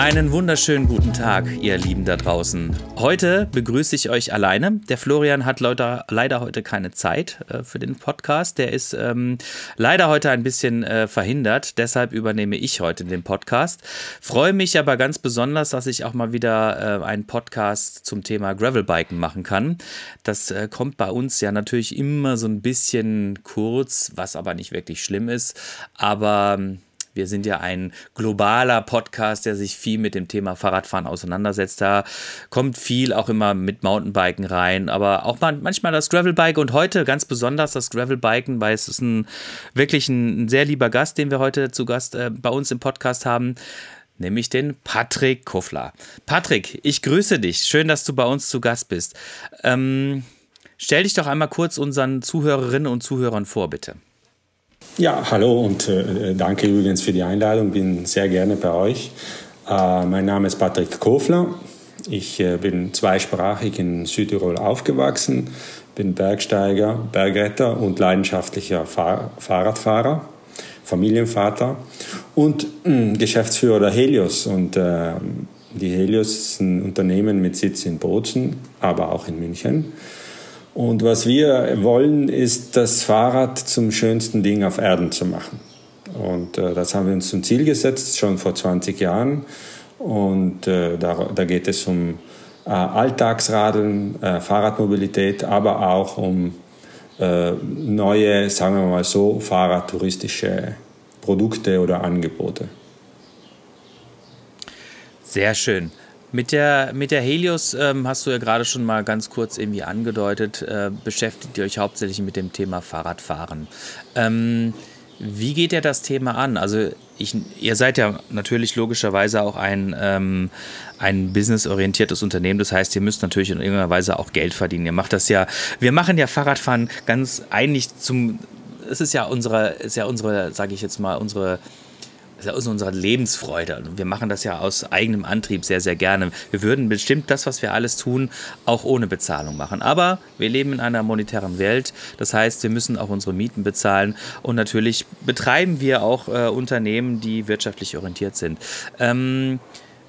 Einen wunderschönen guten Tag, ihr Lieben da draußen. Heute begrüße ich euch alleine. Der Florian hat leider, leider heute keine Zeit äh, für den Podcast. Der ist ähm, leider heute ein bisschen äh, verhindert. Deshalb übernehme ich heute den Podcast. Freue mich aber ganz besonders, dass ich auch mal wieder äh, einen Podcast zum Thema Gravelbiken machen kann. Das äh, kommt bei uns ja natürlich immer so ein bisschen kurz, was aber nicht wirklich schlimm ist. Aber ähm, wir sind ja ein globaler Podcast, der sich viel mit dem Thema Fahrradfahren auseinandersetzt. Da kommt viel auch immer mit Mountainbiken rein, aber auch manchmal das Gravelbike und heute ganz besonders das Gravelbiken, weil es ist ein wirklich ein, sehr lieber Gast, den wir heute zu Gast äh, bei uns im Podcast haben nämlich den Patrick Kuffler. Patrick, ich grüße dich. Schön, dass du bei uns zu Gast bist. Ähm, stell dich doch einmal kurz unseren Zuhörerinnen und Zuhörern vor, bitte. Ja, hallo und äh, danke übrigens für die Einladung. Bin sehr gerne bei euch. Äh, mein Name ist Patrick Kofler. Ich äh, bin zweisprachig in Südtirol aufgewachsen, bin Bergsteiger, Bergretter und leidenschaftlicher Fahr Fahrradfahrer, Familienvater und äh, Geschäftsführer der Helios. Und äh, die Helios ist ein Unternehmen mit Sitz in Bozen, aber auch in München. Und was wir wollen, ist das Fahrrad zum schönsten Ding auf Erden zu machen. Und äh, das haben wir uns zum Ziel gesetzt, schon vor 20 Jahren. Und äh, da, da, geht es um äh, Alltagsradeln, äh, Fahrradmobilität, aber auch um äh, neue, sagen wir mal so, fahrradtouristische Produkte oder Angebote. Sehr schön. Mit der, mit der Helios ähm, hast du ja gerade schon mal ganz kurz irgendwie angedeutet, äh, beschäftigt ihr euch hauptsächlich mit dem Thema Fahrradfahren. Ähm, wie geht ihr das Thema an? Also ich, ihr seid ja natürlich logischerweise auch ein, ähm, ein businessorientiertes Unternehmen. Das heißt, ihr müsst natürlich in irgendeiner Weise auch Geld verdienen. Ihr macht das ja, wir machen ja Fahrradfahren ganz eigentlich zum, es ist ja unsere, ist ja unsere, sage ich jetzt mal, unsere das ist unsere Lebensfreude. Und wir machen das ja aus eigenem Antrieb sehr, sehr gerne. Wir würden bestimmt das, was wir alles tun, auch ohne Bezahlung machen. Aber wir leben in einer monetären Welt. Das heißt, wir müssen auch unsere Mieten bezahlen. Und natürlich betreiben wir auch äh, Unternehmen, die wirtschaftlich orientiert sind. Ähm,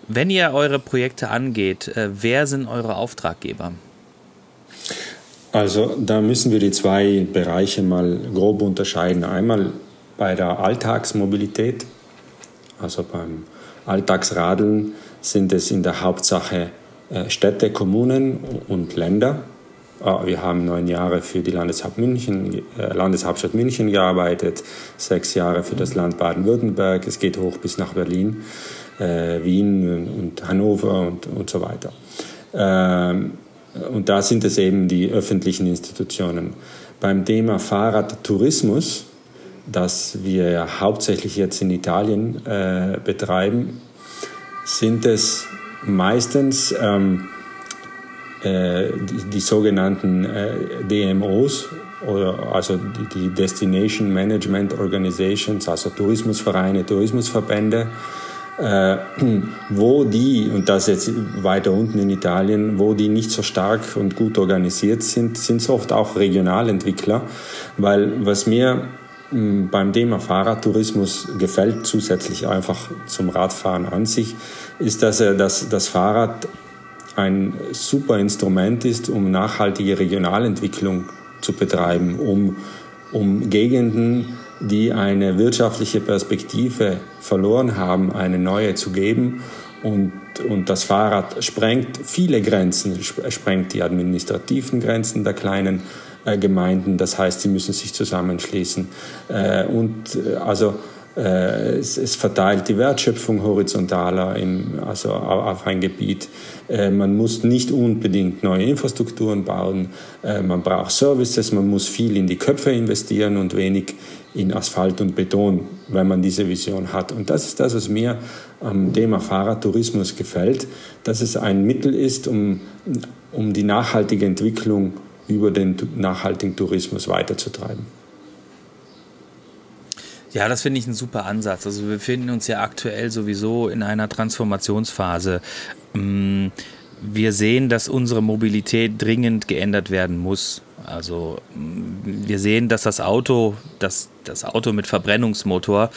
wenn ihr eure Projekte angeht, äh, wer sind eure Auftraggeber? Also da müssen wir die zwei Bereiche mal grob unterscheiden. Einmal bei der Alltagsmobilität also beim Alltagsradeln sind es in der Hauptsache äh, Städte, Kommunen und Länder. Ah, wir haben neun Jahre für die Landeshaupt München, äh, Landeshauptstadt München gearbeitet, sechs Jahre für das Land Baden-Württemberg. Es geht hoch bis nach Berlin, äh, Wien und Hannover und, und so weiter. Ähm, und da sind es eben die öffentlichen Institutionen. Beim Thema Fahrradtourismus das wir ja hauptsächlich jetzt in Italien äh, betreiben, sind es meistens ähm, äh, die, die, sogenannten äh, DMOs, oder also die, die, Destination Management Organizations, also Tourismusvereine, Tourismusverbände, äh, wo die, und das jetzt weiter unten in Italien, wo die nicht so stark und gut organisiert sind, sind es oft auch Regionalentwickler, weil was mir beim Thema Fahrradtourismus gefällt zusätzlich einfach zum Radfahren an sich, ist, dass er das, Fahrrad ein super Instrument ist, um nachhaltige Regionalentwicklung zu betreiben, um, um Gegenden, die eine wirtschaftliche Perspektive verloren haben, eine neue zu geben. Und, und das Fahrrad sprengt viele Grenzen, sprengt die administrativen Grenzen der kleinen Gemeinden. Das heißt, sie müssen sich zusammenschließen. Äh, und äh, also es, es, verteilt die Wertschöpfung horizontaler im, also auf ein Gebiet. man muss nicht unbedingt neue Infrastrukturen bauen. man braucht Services, man muss viel in die Köpfe investieren und wenig in Asphalt und Beton, wenn man diese Vision hat. Und das ist das, was mir am Thema Fahrradtourismus gefällt, dass es ein Mittel ist, um, um die nachhaltige Entwicklung über den nachhaltigen Tourismus weiterzutreiben. Ja, das finde ich ein super Ansatz. Also wir befinden uns ja aktuell sowieso in einer Transformationsphase. Mm, wir sehen, dass unsere Mobilität dringend geändert werden muss. Also mm, wir sehen, dass das Auto, das, das Auto mit Verbrennungsmotor,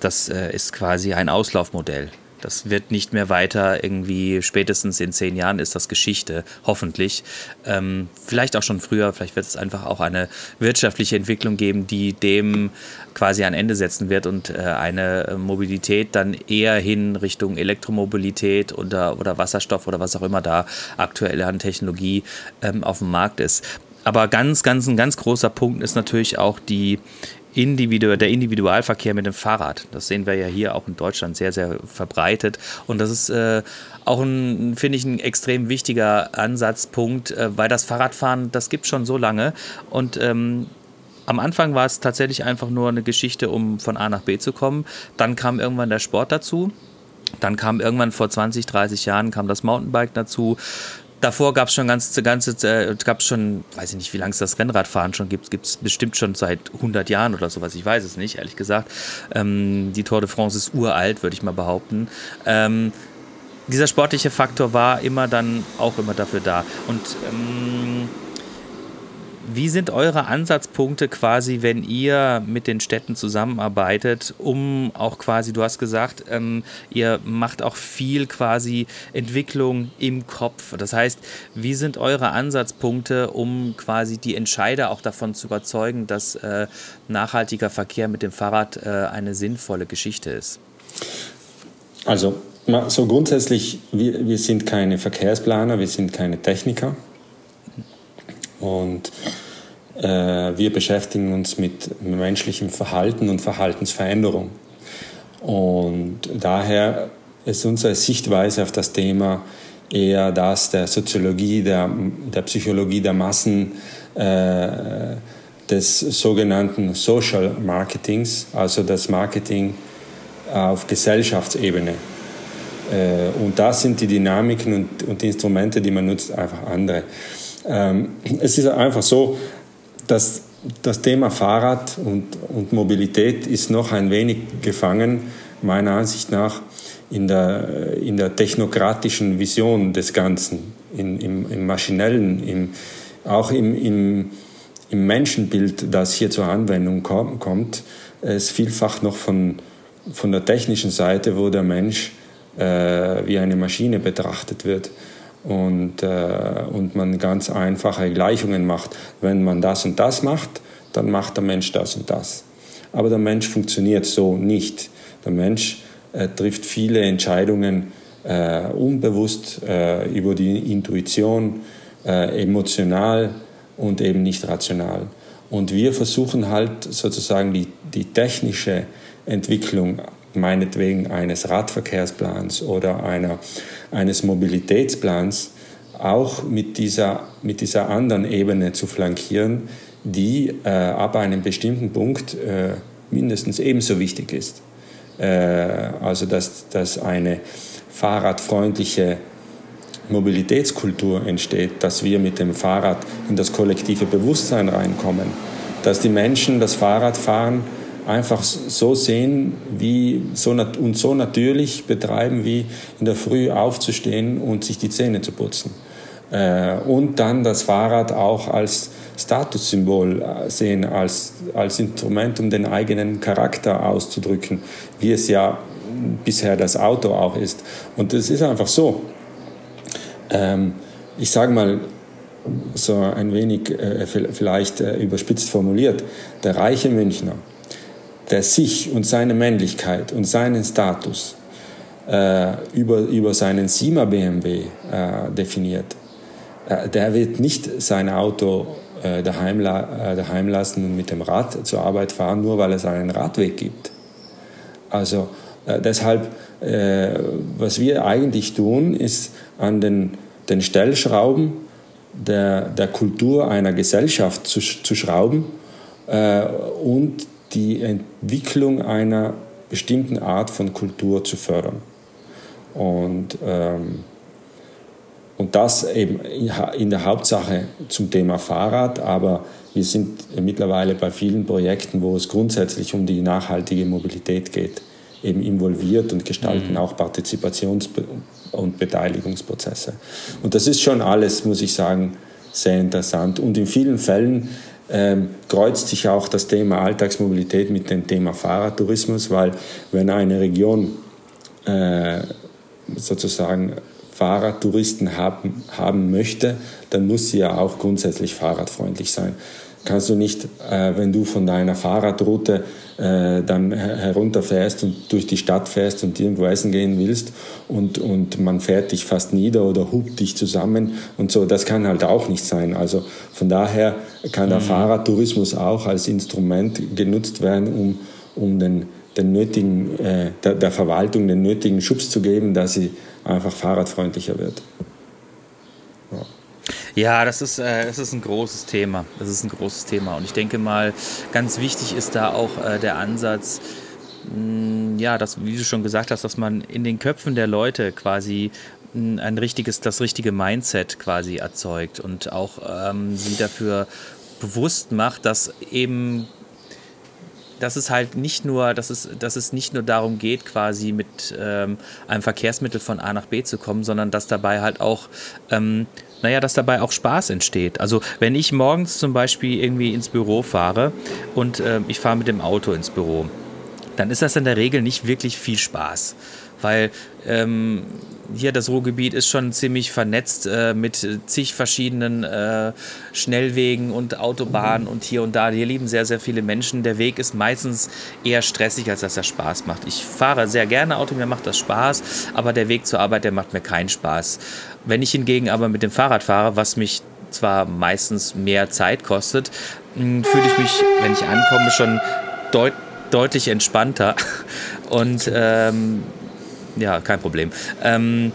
das äh, ist quasi ein Auslaufmodell. Das wird nicht mehr weiter irgendwie, spätestens in zehn Jahren ist das Geschichte, hoffentlich. Ähm, vielleicht auch schon früher, vielleicht wird es einfach auch eine wirtschaftliche Entwicklung geben, die dem quasi ein Ende setzen wird und äh, eine Mobilität dann eher hin Richtung Elektromobilität oder, oder Wasserstoff oder was auch immer da aktuell an Technologie ähm, auf dem Markt ist. Aber ganz, ganz, ein ganz großer Punkt ist natürlich auch die Individu der Individualverkehr mit dem Fahrrad. Das sehen wir ja hier auch in Deutschland sehr, sehr verbreitet. Und das ist äh, auch finde ich, ein extrem wichtiger Ansatzpunkt, äh, weil das Fahrradfahren, das gibt schon so lange. Und ähm, am Anfang war es tatsächlich einfach nur eine Geschichte, um von A nach B zu kommen. Dann kam irgendwann der Sport dazu. Dann kam irgendwann vor 20, 30 Jahren kam das Mountainbike dazu davor gab es schon ganz, ganze, äh, gab schon, weiß ich nicht, wie lange es das Rennradfahren schon gibt, gibt es bestimmt schon seit 100 Jahren oder sowas, ich weiß es nicht, ehrlich gesagt. Ähm, die Tour de France ist uralt, würde ich mal behaupten. Ähm, dieser sportliche Faktor war immer dann auch immer dafür da. Und ähm, wie sind eure Ansatzpunkte quasi, wenn ihr mit den Städten zusammenarbeitet, um auch quasi, du hast gesagt, ähm, ihr macht auch viel quasi Entwicklung im Kopf. Das heißt, wie sind eure Ansatzpunkte, um quasi die Entscheider auch davon zu überzeugen, dass äh, nachhaltiger Verkehr mit dem Fahrrad äh, eine sinnvolle Geschichte ist? Also, so grundsätzlich, wir, wir sind keine Verkehrsplaner, wir sind keine Techniker. Und äh, wir beschäftigen uns mit menschlichem Verhalten und Verhaltensveränderung. Und daher ist unsere Sichtweise auf das Thema eher das der Soziologie, der, der Psychologie der Massen, äh, des sogenannten Social Marketings, also das Marketing auf Gesellschaftsebene. Äh, und da sind die Dynamiken und, und die Instrumente, die man nutzt, einfach andere. Ähm, es ist einfach so, dass das Thema Fahrrad und, und Mobilität ist noch ein wenig gefangen, meiner Ansicht nach, in der, in der technokratischen Vision des Ganzen, in, im, im maschinellen, im, auch im, im, im Menschenbild, das hier zur Anwendung kommt, es vielfach noch von, von der technischen Seite, wo der Mensch äh, wie eine Maschine betrachtet wird und, äh, und man ganz einfache Gleichungen macht. Wenn man das und das macht, dann macht der Mensch das und das. Aber der Mensch funktioniert so nicht. Der Mensch äh, trifft viele Entscheidungen äh, unbewusst äh, über die Intuition, äh, emotional und eben nicht rational. Und wir versuchen halt sozusagen die, die technische Entwicklung meinetwegen eines Radverkehrsplans oder einer, eines Mobilitätsplans auch mit dieser, mit dieser anderen Ebene zu flankieren, die äh, ab einem bestimmten Punkt äh, mindestens ebenso wichtig ist. Äh, also dass, dass eine fahrradfreundliche Mobilitätskultur entsteht, dass wir mit dem Fahrrad in das kollektive Bewusstsein reinkommen, dass die Menschen das Fahrradfahren einfach so sehen wie so und so natürlich betreiben, wie in der Früh aufzustehen und sich die Zähne zu putzen. Äh, und dann das Fahrrad auch als Statussymbol äh, sehen, als, als Instrument, um den eigenen Charakter auszudrücken, wie es ja bisher das Auto auch ist. Und es ist einfach so. Ähm, ich sage mal, so ein wenig äh, vielleicht überspitzt formuliert, der reiche Münchner, der sich und seine Männlichkeit und seinen Status äh, über, über seinen Sima BMW äh, definiert, äh, der wird nicht sein Auto äh, daheim, äh, daheim lassen und mit dem Rad zur Arbeit fahren, nur weil es einen Radweg gibt. Also äh, deshalb, was wir eigentlich tun, ist an den, den Stellschrauben der, der Kultur einer Gesellschaft zu, zu schrauben und die Entwicklung einer bestimmten Art von Kultur zu fördern. Und ähm, und das eben in der Hauptsache zum Thema Fahrrad, aber wir sind mittlerweile bei vielen Projekten, wo es grundsätzlich um die nachhaltige Mobilität geht, eben involviert und gestalten mhm. auch Partizipations- und Beteiligungsprozesse. Und das ist schon alles, muss ich sagen, sehr interessant. Und in vielen Fällen ähm, kreuzt sich auch das Thema Alltagsmobilität mit dem Thema Fahrradtourismus, weil wenn eine Region äh, sozusagen Fahrradtouristen haben, haben möchte, dann muss sie ja auch grundsätzlich fahrradfreundlich sein. Kannst du nicht, äh, wenn du von deiner Fahrradroute äh, dann herunterfährst und durch die Stadt fährst und irgendwo essen gehen willst und, und man fährt dich fast nieder oder hupt dich zusammen und so, das kann halt auch nicht sein. Also von daher kann der mhm. Fahrradtourismus auch als Instrument genutzt werden, um, um den, den nötigen, äh, der, der Verwaltung den nötigen Schubs zu geben, dass sie einfach fahrradfreundlicher wird. Ja. Das ist, äh, das ist ein großes Thema. Das ist ein großes Thema. Und ich denke mal, ganz wichtig ist da auch äh, der Ansatz, mh, mm, ja, das, wie du schon gesagt hast, dass man in den Köpfen der Leute quasi mm, ein richtiges, das richtige Mindset quasi erzeugt und auch ähm, sie dafür bewusst macht, dass eben dass es halt nicht nur, dass es, dass es nicht nur darum geht, quasi mit ähm, einem Verkehrsmittel von A nach B zu kommen, sondern dass dabei halt auch, ähm, naja, dass dabei auch Spaß entsteht. Also wenn ich morgens zum Beispiel irgendwie ins Büro fahre und äh, ich fahre mit dem Auto ins Büro, dann ist das in der Regel nicht wirklich viel Spaß weil ähm, hier das Ruhrgebiet ist schon ziemlich vernetzt äh, mit zig verschiedenen äh, Schnellwegen und Autobahnen und hier und da. Hier lieben sehr, sehr viele Menschen. Der Weg ist meistens eher stressig, als dass er Spaß macht. Ich fahre sehr gerne Auto, mir macht das Spaß, aber der Weg zur Arbeit, der macht mir keinen Spaß. Wenn ich hingegen aber mit dem Fahrrad fahre, was mich zwar meistens mehr Zeit kostet, hm, fühle ich mich, wenn ich ankomme, schon deut deutlich entspannter und ähm, ja, kein Problem. Ähm,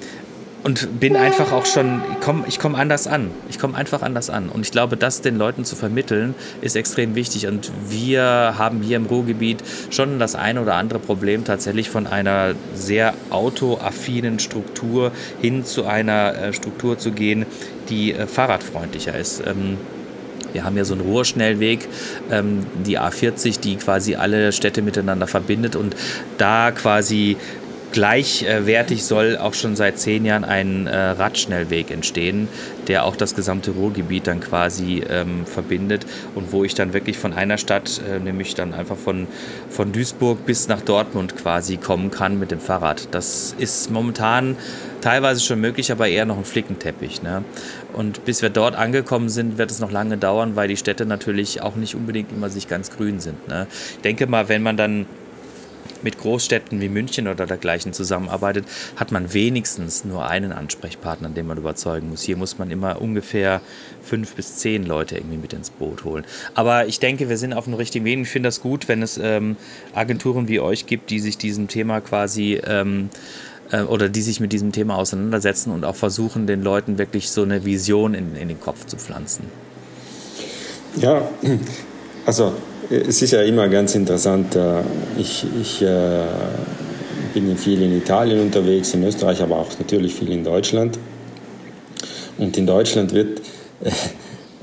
und bin einfach auch schon, ich komme anders an. Ich komme einfach anders an. Und ich glaube, das den Leuten zu vermitteln, ist extrem wichtig. Und wir haben hier im Ruhrgebiet schon das eine oder andere Problem tatsächlich von einer sehr autoaffinen Struktur hin zu einer äh, Struktur zu gehen, die äh, fahrradfreundlicher ist. Ähm, wir haben ja so einen Ruhrschnellweg, ähm, die A40, die quasi alle Städte miteinander verbindet und da quasi gleichwertig soll auch schon seit zehn Jahren ein äh, Radschnellweg entstehen, der auch das gesamte Ruhrgebiet dann quasi ähm, verbindet und wo ich dann wirklich von einer Stadt, äh, nämlich dann einfach von, von Duisburg bis nach Dortmund quasi kommen kann mit dem Fahrrad. Das ist momentan teilweise schon möglich, aber eher noch ein Flickenteppich. Ne? Und bis wir dort angekommen sind, wird es noch lange dauern, weil die Städte natürlich auch nicht unbedingt immer sich ganz grün sind. Ne? Ich denke mal, wenn man dann mit Großstädten wie München oder dergleichen zusammenarbeitet, hat man wenigstens nur einen Ansprechpartner, den man überzeugen muss. Hier muss man immer ungefähr fünf bis zehn Leute irgendwie mit ins Boot holen. Aber ich denke, wir sind auf dem richtigen Weg. Ich finde das gut, wenn es ähm, Agenturen wie euch gibt, die sich diesem Thema quasi ähm, äh, oder die sich mit diesem Thema auseinandersetzen und auch versuchen, den Leuten wirklich so eine Vision in, in den Kopf zu pflanzen. Ja, also es ist ja immer ganz interessant. Äh, ich, ich äh, bin viel in Italien unterwegs, in Österreich, aber auch natürlich viel in Deutschland. Und in Deutschland wird, äh,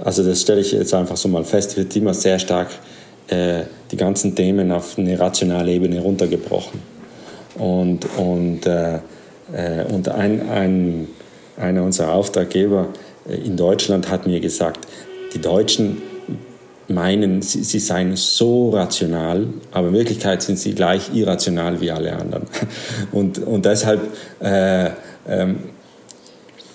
also das stelle ich jetzt einfach so mal fest, wird immer sehr stark die ganzen Themen auf eine rationale Ebene runtergebrochen. Und, und, und ein, ein, einer unserer Auftraggeber in Deutschland hat mir gesagt, die Deutschen meinen, sie, sie seien so rational, aber in Wirklichkeit sind sie gleich irrational wie alle anderen. Und, und deshalb äh, ähm,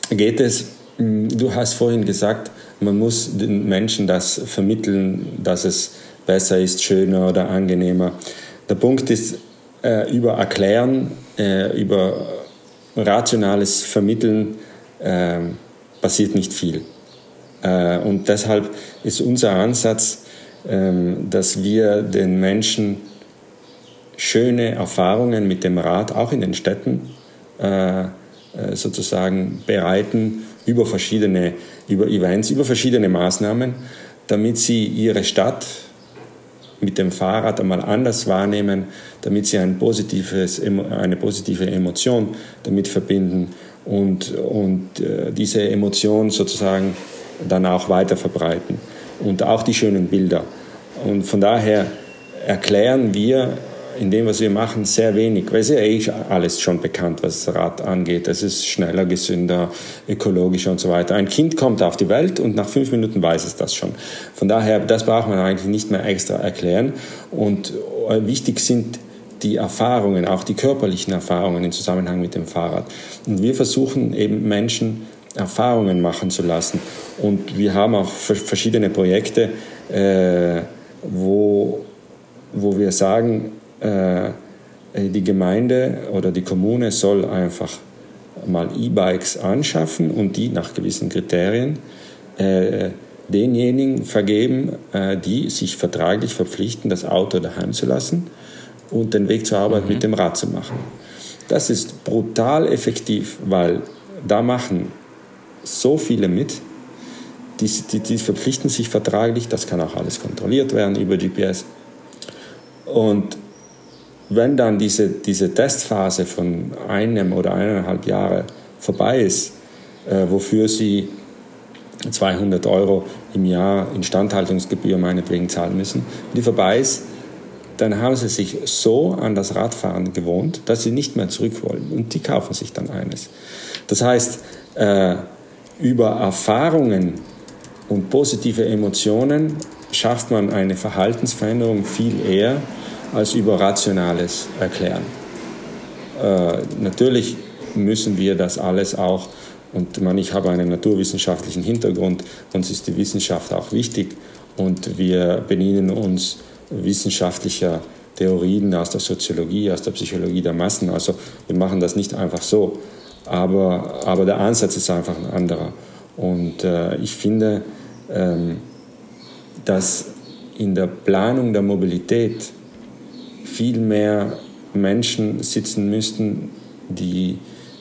geht es, hm, du hast vorhin gesagt, man muss den Menschen das vermitteln, dass es besser ist, schöner oder angenehmer. Der Punkt ist, äh, über Erklären, äh, über rationales Vermitteln äh, passiert nicht viel. Äh, und deshalb ist unser Ansatz, ähm, dass wir den Menschen schöne Erfahrungen mit dem Rad auch in den Städten äh, äh, sozusagen bereiten über verschiedene über Events, über verschiedene Maßnahmen, damit sie ihre Stadt mit dem Fahrrad einmal anders wahrnehmen, damit sie ein positives, eine positive Emotion damit verbinden und, und diese Emotion sozusagen dann auch weiter verbreiten und auch die schönen Bilder. Und von daher erklären wir in dem, was wir machen, sehr wenig, weil es ja eh alles schon bekannt, was das Rad angeht. Es ist schneller, gesünder, ökologischer und so weiter. Ein Kind kommt auf die Welt und nach fünf Minuten weiß es das schon. Von daher, das braucht man eigentlich nicht mehr extra erklären. Und äh, wichtig sind die Erfahrungen, auch die körperlichen Erfahrungen im Zusammenhang mit dem Fahrrad. Und wir versuchen eben Menschen Erfahrungen machen zu lassen. Und wir haben auch verschiedene Projekte, äh, wo, wo wir sagen, äh, die Gemeinde oder die Kommune soll einfach mal E-Bikes anschaffen und die nach gewissen Kriterien äh, denjenigen vergeben, äh, die sich vertraglich verpflichten, das Auto daheim zu lassen und den Weg zur Arbeit mhm. mit dem Rad zu machen. Das ist brutal effektiv, weil da machen so viele mit, die, die, die verpflichten sich vertraglich, das kann auch alles kontrolliert werden über GPS. Und wenn dann diese, diese Testphase von einem oder eineinhalb Jahren vorbei ist, äh, wofür sie 200 Euro im Jahr Instandhaltungsgebühr meinetwegen zahlen müssen, die vorbei ist, dann haben sie sich so an das Radfahren gewohnt, dass sie nicht mehr zurück wollen und die kaufen sich dann eines. Das heißt, äh, über Erfahrungen und positive Emotionen schafft man eine Verhaltensveränderung viel eher als über rationales Erklären. Äh, natürlich müssen wir das alles auch, und man, ich habe einen naturwissenschaftlichen Hintergrund, uns ist die Wissenschaft auch wichtig und wir bedienen uns wissenschaftlicher Theorien aus der Soziologie, aus der Psychologie der Massen. Also wir machen das nicht einfach so, aber, aber der Ansatz ist einfach ein anderer. Und äh, ich finde, ähm, dass in der Planung der Mobilität viel mehr Menschen sitzen müssten, die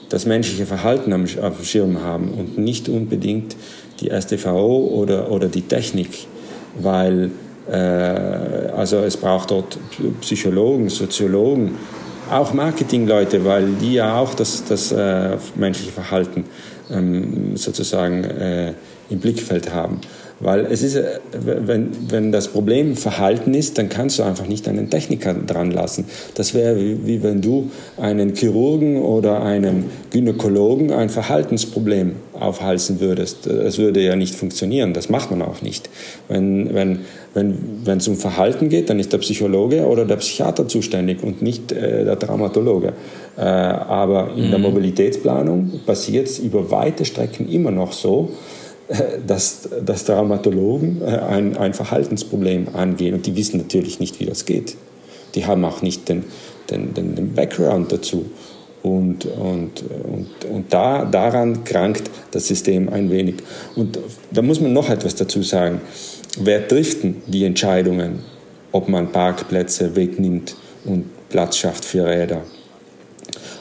das menschliche Verhalten am, auf dem Schirm haben und nicht unbedingt die STVO oder, oder die Technik, weil äh, also es braucht dort Psychologen, Soziologen, auch Marketingleute, weil die ja auch das, das äh, menschliche Verhalten ähm, sozusagen äh, im Blickfeld haben. Weil es ist, äh, wenn, wenn das Problem Verhalten ist, dann kannst du einfach nicht einen Techniker dran lassen. Das wäre wie, wie wenn du einen Chirurgen oder einem Gynäkologen ein Verhaltensproblem aufhalsen würdest. Das würde ja nicht funktionieren, das macht man auch nicht. Wenn, wenn, wenn, wenn es um Verhalten geht, dann ist der Psychologe oder der Psychiater zuständig und nicht äh, der Traumatologe. Äh, aber in mhm. der Mobilitätsplanung passiert es über weite Strecken immer noch so, dass, dass Traumatologen äh, ein, ein Verhaltensproblem angehen und die wissen natürlich nicht, wie das geht. Die haben auch nicht den, den, den, den Background dazu. Und, und, und, und da, daran krankt das System ein wenig. Und da muss man noch etwas dazu sagen. Wer trifft die Entscheidungen, ob man Parkplätze wegnimmt und Platz schafft für Räder?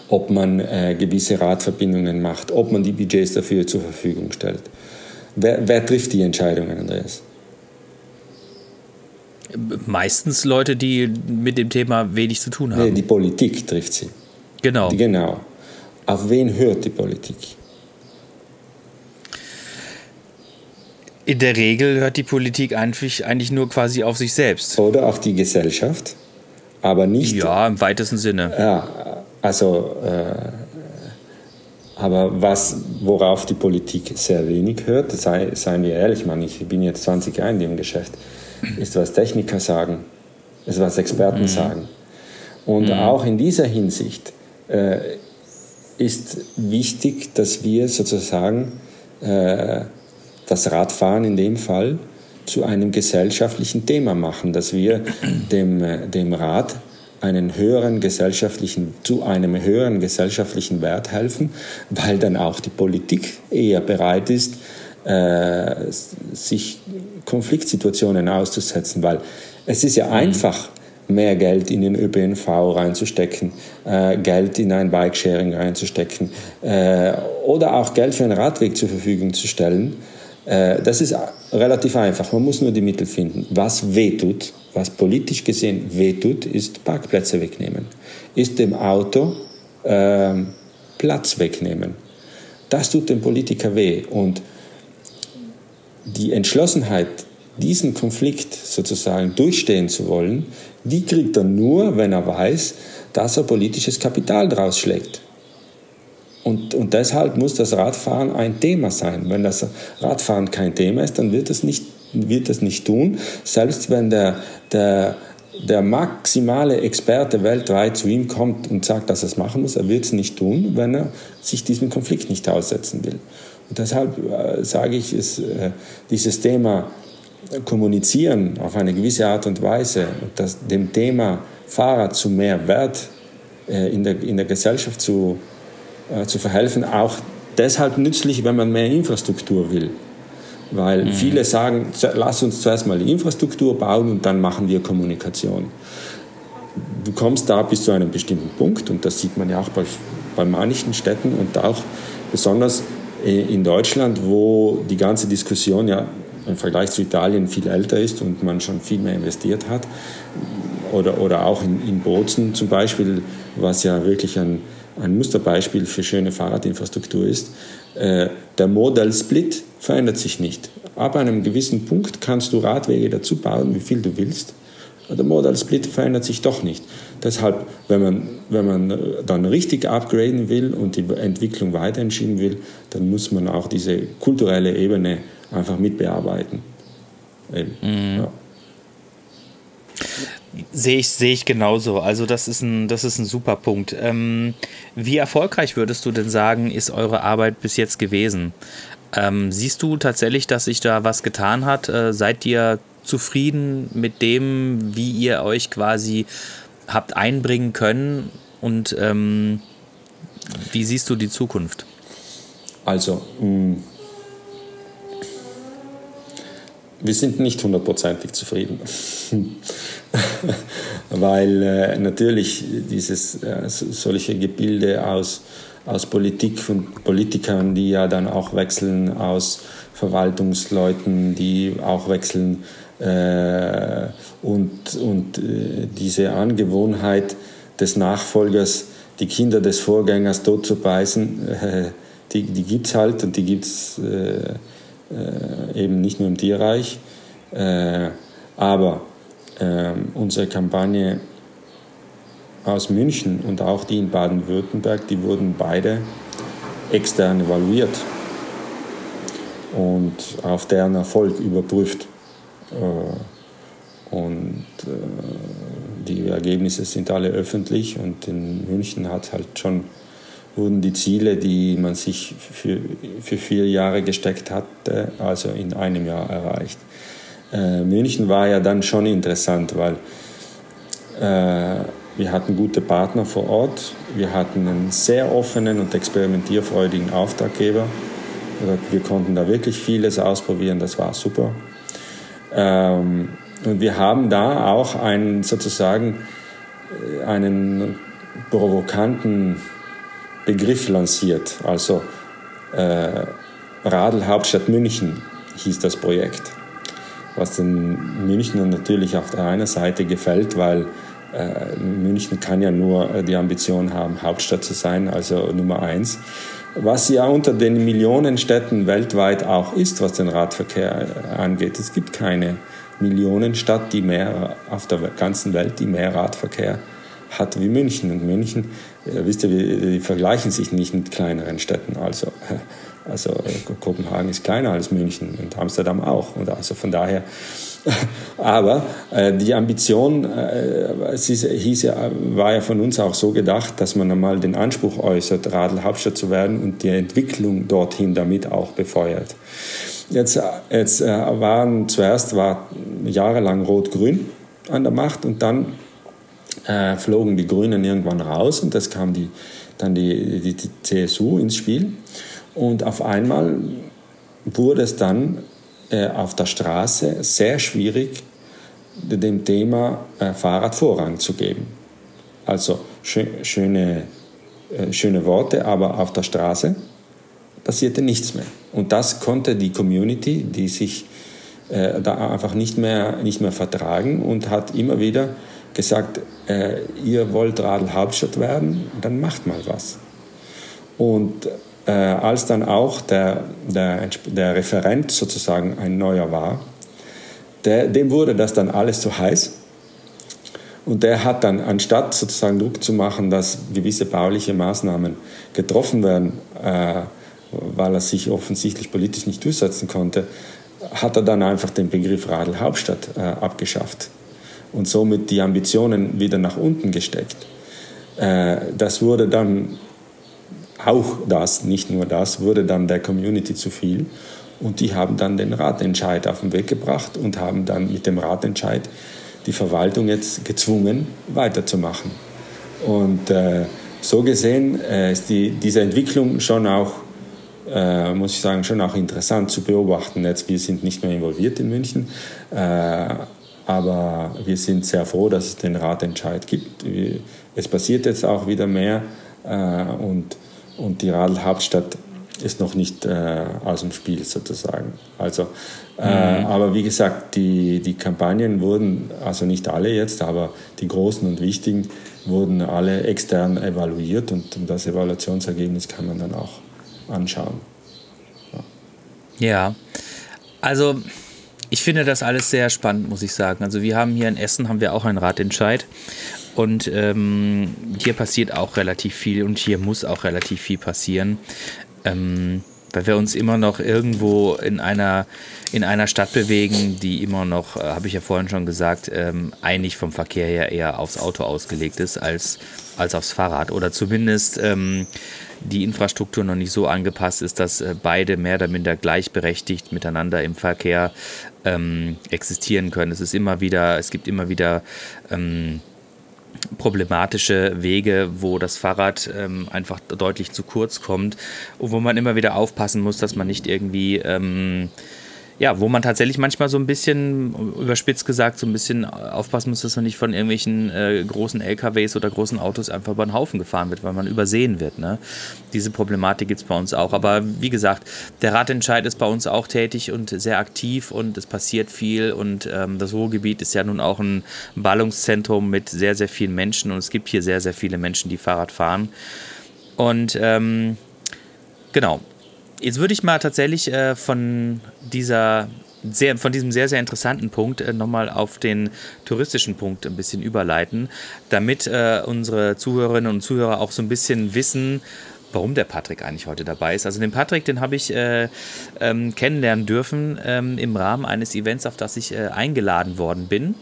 Ob man äh, gewisse Radverbindungen macht, ob man die Budgets dafür zur Verfügung stellt. Wer, wer trifft die Entscheidungen, Andreas? Meistens Leute, die mit dem Thema wenig zu tun haben. Nee, die Politik trifft sie. Genau. Genau. Auf wen hört die Politik? In der Regel hört die Politik eigentlich, eigentlich nur quasi auf sich selbst. Oder auf die Gesellschaft, aber nicht. Ja, im weitesten Sinne. Ja, also äh, aber was, worauf die Politik sehr wenig hört, sei, seien wir ehrlich, Mann, ich bin jetzt 20 Jahre in dem Geschäft, ist, was Techniker sagen, ist, was Experten mhm. sagen. Und mhm. auch in dieser Hinsicht äh, ist wichtig, dass wir sozusagen äh, das Radfahren in dem Fall zu einem gesellschaftlichen Thema machen, dass wir dem, äh, dem Rad einen höheren gesellschaftlichen, zu einem höheren gesellschaftlichen Wert helfen, weil dann auch die Politik eher bereit ist, äh, sich Konfliktsituationen auszusetzen, weil es ist ja mhm. einfach, mehr Geld in den ÖPNV reinzustecken, äh, Geld in ein Bikesharing reinzustecken äh, oder auch Geld für einen Radweg zur Verfügung zu stellen. Äh, das ist relativ einfach. Man muss nur die Mittel finden. Was wehtut, was politisch gesehen wehtut, ist Parkplätze wegnehmen. Ist dem Auto äh, Platz wegnehmen. das tut dem Politiker weh. Und die Entschlossenheit, diesen Konflikt sozusagen durchstehen zu wollen, die kriegt er nur, wenn er weiß, dass er politisches Kapital draus schlägt. Und, und deshalb muss das Radfahren ein Thema sein. Wenn das Radfahren kein Thema ist, dann wird es nicht, wird es nicht tun, selbst wenn der, der, der maximale Experte weltweit zu ihm kommt und sagt, dass er es machen muss, er wird es nicht tun, wenn er sich diesem Konflikt nicht aussetzen will. Und deshalb äh, sage ich, ist äh, dieses Thema Kommunizieren auf eine gewisse Art und Weise und das, dem Thema Fahrrad zu mehr Wert äh, in, der, in der Gesellschaft zu, äh, zu verhelfen, auch deshalb nützlich, wenn man mehr Infrastruktur will. Weil mhm. viele sagen, lass uns zuerst mal die Infrastruktur bauen und dann machen wir Kommunikation. Du kommst da bis zu einem bestimmten Punkt und das sieht man ja auch bei, bei manchen Städten und auch besonders in Deutschland, wo die ganze Diskussion ja im Vergleich zu Italien viel älter ist und man schon viel mehr investiert hat. Oder, oder auch in, in Bozen zum Beispiel, was ja wirklich ein, ein Musterbeispiel für schöne Fahrradinfrastruktur ist. Äh, der Modal Split verändert sich nicht. Ab einem gewissen Punkt kannst du Radwege dazu bauen, wie viel du willst. Der Modal Split verändert sich doch nicht. Deshalb, wenn man, wenn man dann richtig upgraden will und die Entwicklung weiterschieben will, dann muss man auch diese kulturelle Ebene einfach mitbearbeiten. Mhm. Ja. Sehe ich, sehe ich genauso. Also das ist ein, das ist ein super Punkt. Ähm, wie erfolgreich würdest du denn sagen, ist eure Arbeit bis jetzt gewesen? Ähm, siehst du tatsächlich, dass sich da was getan hat? Äh, seid ihr zufrieden mit dem, wie ihr euch quasi habt einbringen können? Und ähm, wie siehst du die Zukunft? Also, mh, wir sind nicht hundertprozentig zufrieden, weil äh, natürlich dieses äh, solche Gebilde aus, aus Politik und Politikern, die ja dann auch wechseln, aus Verwaltungsleuten, die auch wechseln äh, und, und äh, diese Angewohnheit des Nachfolgers, die Kinder des Vorgängers tot zu beißen, äh, die, die gibt es halt und die gibt es äh, äh, eben nicht nur im Tierreich. Äh, aber ähm, unsere Kampagne aus München und auch die in Baden-Württemberg, die wurden beide extern evaluiert und auf deren Erfolg überprüft. Äh, und die Ergebnisse sind alle öffentlich und in München hat halt schon wurden die Ziele, die man sich für, für vier Jahre gesteckt hatte, also in einem Jahr erreicht. Äh, München war ja dann schon interessant, weil äh, wir hatten gute Partner vor Ort, wir hatten einen sehr offenen und experimentierfreudigen Auftraggeber. Wir konnten da wirklich vieles ausprobieren, das war super. Ähm, und wir haben da auch einen sozusagen äh, einen provokanten Begriff lanciert. Also äh, Radl Hauptstadt München hieß das Projekt. Was den Münchnern natürlich auf der einen Seite gefällt, weil äh, München kann ja nur äh, die Ambition haben, Hauptstadt zu sein, also Nummer eins. Was ja unter den Millionenstädten weltweit auch ist, was den Radverkehr äh, angeht. Es gibt keine Millionenstadt, die mehr auf der ganzen Welt, die mehr Radverkehr hat wie München. Und München wisst ihr, die vergleichen sich nicht mit kleineren Städten. Also, also Kopenhagen ist kleiner als München und Amsterdam auch. Und also von daher, aber äh, die Ambition äh, es ist, hieß ja, war ja von uns auch so gedacht, dass man einmal den Anspruch äußert, Radl Hauptstadt zu werden und die Entwicklung dorthin damit auch befeuert. Jetzt, jetzt äh, waren zuerst war jahrelang Rot-Grün an der Macht und dann äh, flogen die Grünen irgendwann raus und das kam die, dann die, die, die CSU ins Spiel. Und auf einmal wurde es dann äh, auf der Straße sehr schwierig, dem Thema äh, Fahrrad Vorrang zu geben. Also schö schöne, äh, schöne Worte, aber auf der Straße passierte nichts mehr. Und das konnte die Community, die sich äh, da einfach nicht mehr, nicht mehr vertragen und hat immer wieder gesagt, äh, ihr wollt Radl Hauptstadt werden, dann macht mal was. Und äh, als dann auch der, der, der Referent sozusagen ein neuer war, der, dem wurde das dann alles zu heiß. Und der hat dann, anstatt sozusagen Druck zu machen, dass gewisse bauliche Maßnahmen getroffen werden, äh, weil er sich offensichtlich politisch nicht durchsetzen konnte, hat er dann einfach den Begriff Radl Hauptstadt äh, abgeschafft und somit die Ambitionen wieder nach unten gesteckt. Äh, das wurde dann auch das, nicht nur das, wurde dann der Community zu viel. Und die haben dann den Ratentscheid auf den Weg gebracht und haben dann mit dem Ratentscheid die Verwaltung jetzt gezwungen, weiterzumachen. Und äh, so gesehen äh, ist die, diese Entwicklung schon auch, äh, muss ich sagen, schon auch interessant zu beobachten. Jetzt, wir sind nicht mehr involviert in München, äh, aber wir sind sehr froh, dass es den Ratentscheid gibt. Es passiert jetzt auch wieder mehr äh, und, und die Radl-Hauptstadt ist noch nicht äh, aus dem Spiel sozusagen. Also, äh, mhm. aber wie gesagt, die, die Kampagnen wurden, also nicht alle jetzt, aber die großen und wichtigen, wurden alle extern evaluiert und, und das Evaluationsergebnis kann man dann auch anschauen. Ja, ja. also ich finde das alles sehr spannend, muss ich sagen. Also wir haben hier in Essen haben wir auch einen Ratentscheid und ähm, hier passiert auch relativ viel und hier muss auch relativ viel passieren ähm, weil wir uns immer noch irgendwo in einer, in einer Stadt bewegen, die immer noch, äh, habe ich ja vorhin schon gesagt, ähm, eigentlich vom Verkehr her eher aufs Auto ausgelegt ist als, als aufs Fahrrad. Oder zumindest ähm, die Infrastruktur noch nicht so angepasst ist, dass äh, beide mehr oder minder gleichberechtigt miteinander im Verkehr ähm, existieren können. Es ist immer wieder, es gibt immer wieder ähm, problematische Wege, wo das Fahrrad ähm, einfach deutlich zu kurz kommt und wo man immer wieder aufpassen muss, dass man nicht irgendwie ähm, ja, wo man tatsächlich manchmal so ein bisschen, überspitzt gesagt, so ein bisschen aufpassen muss, dass man nicht von irgendwelchen äh, großen LKWs oder großen Autos einfach über den Haufen gefahren wird, weil man übersehen wird. Ne? Diese Problematik gibt es bei uns auch. Aber wie gesagt, der Ratentscheid ist bei uns auch tätig und sehr aktiv und es passiert viel. Und ähm, das Ruhrgebiet ist ja nun auch ein Ballungszentrum mit sehr, sehr vielen Menschen und es gibt hier sehr, sehr viele Menschen, die Fahrrad fahren. Und ähm, genau, Jetzt würde ich mal tatsächlich äh, von dieser sehr, von diesem sehr, sehr interessanten Punkt äh, nochmal auf den touristischen Punkt ein bisschen überleiten, damit äh, unsere Zuhörerinnen und Zuhörer auch so ein bisschen wissen, warum der Patrick eigentlich heute dabei ist. Also den Patrick, den habe ich äh, ähm, kennenlernen dürfen ähm, im Rahmen eines Events, auf das ich äh, eingeladen worden bin.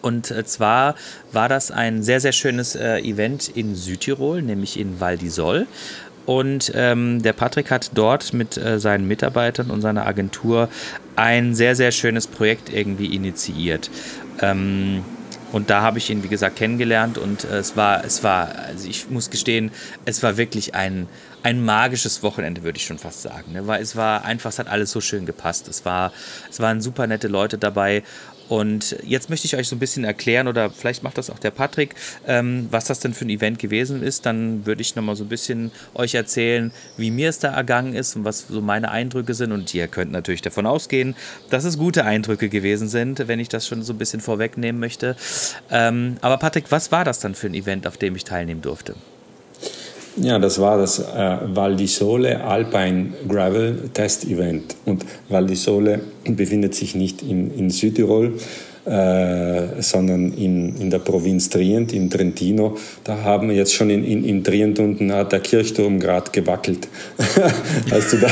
Und äh, zwar war das ein sehr, sehr schönes äh, Event in Südtirol, nämlich in Val di Sol. Und ähm, der Patrick hat dort mit äh, seinen Mitarbeitern und seiner Agentur ein sehr, sehr schönes Projekt irgendwie initiiert. Ähm, und da habe ich ihn, wie gesagt, kennengelernt und äh, es war, es war, also ich muss gestehen, es war wirklich ein, ein magisches Wochenende, würde ich schon fast sagen. Ne? Weil es war einfach, es hat alles so schön gepasst. Es, war, es waren super nette Leute dabei und jetzt möchte ich euch so ein bisschen erklären, oder vielleicht macht das auch der Patrick, ähm, was das denn für ein Event gewesen ist. Dann würde ich nochmal so ein bisschen euch erzählen, wie mir es da ergangen ist und was so meine Eindrücke sind. Und ihr könnt natürlich davon ausgehen, dass es gute Eindrücke gewesen sind, wenn ich das schon so ein bisschen vorwegnehmen möchte. Ähm, aber Patrick, was war das dann für ein Event, auf dem ich teilnehmen durfte? Ja, das war das äh, Val di Sole Alpine Gravel Test Event. Und Val di Sole befindet sich nicht in, in Südtirol, äh, sondern in, in der Provinz Trient, im Trentino. Da haben wir jetzt schon in, in, in Trient unten hat der Kirchturm gerade gewackelt, als, du da,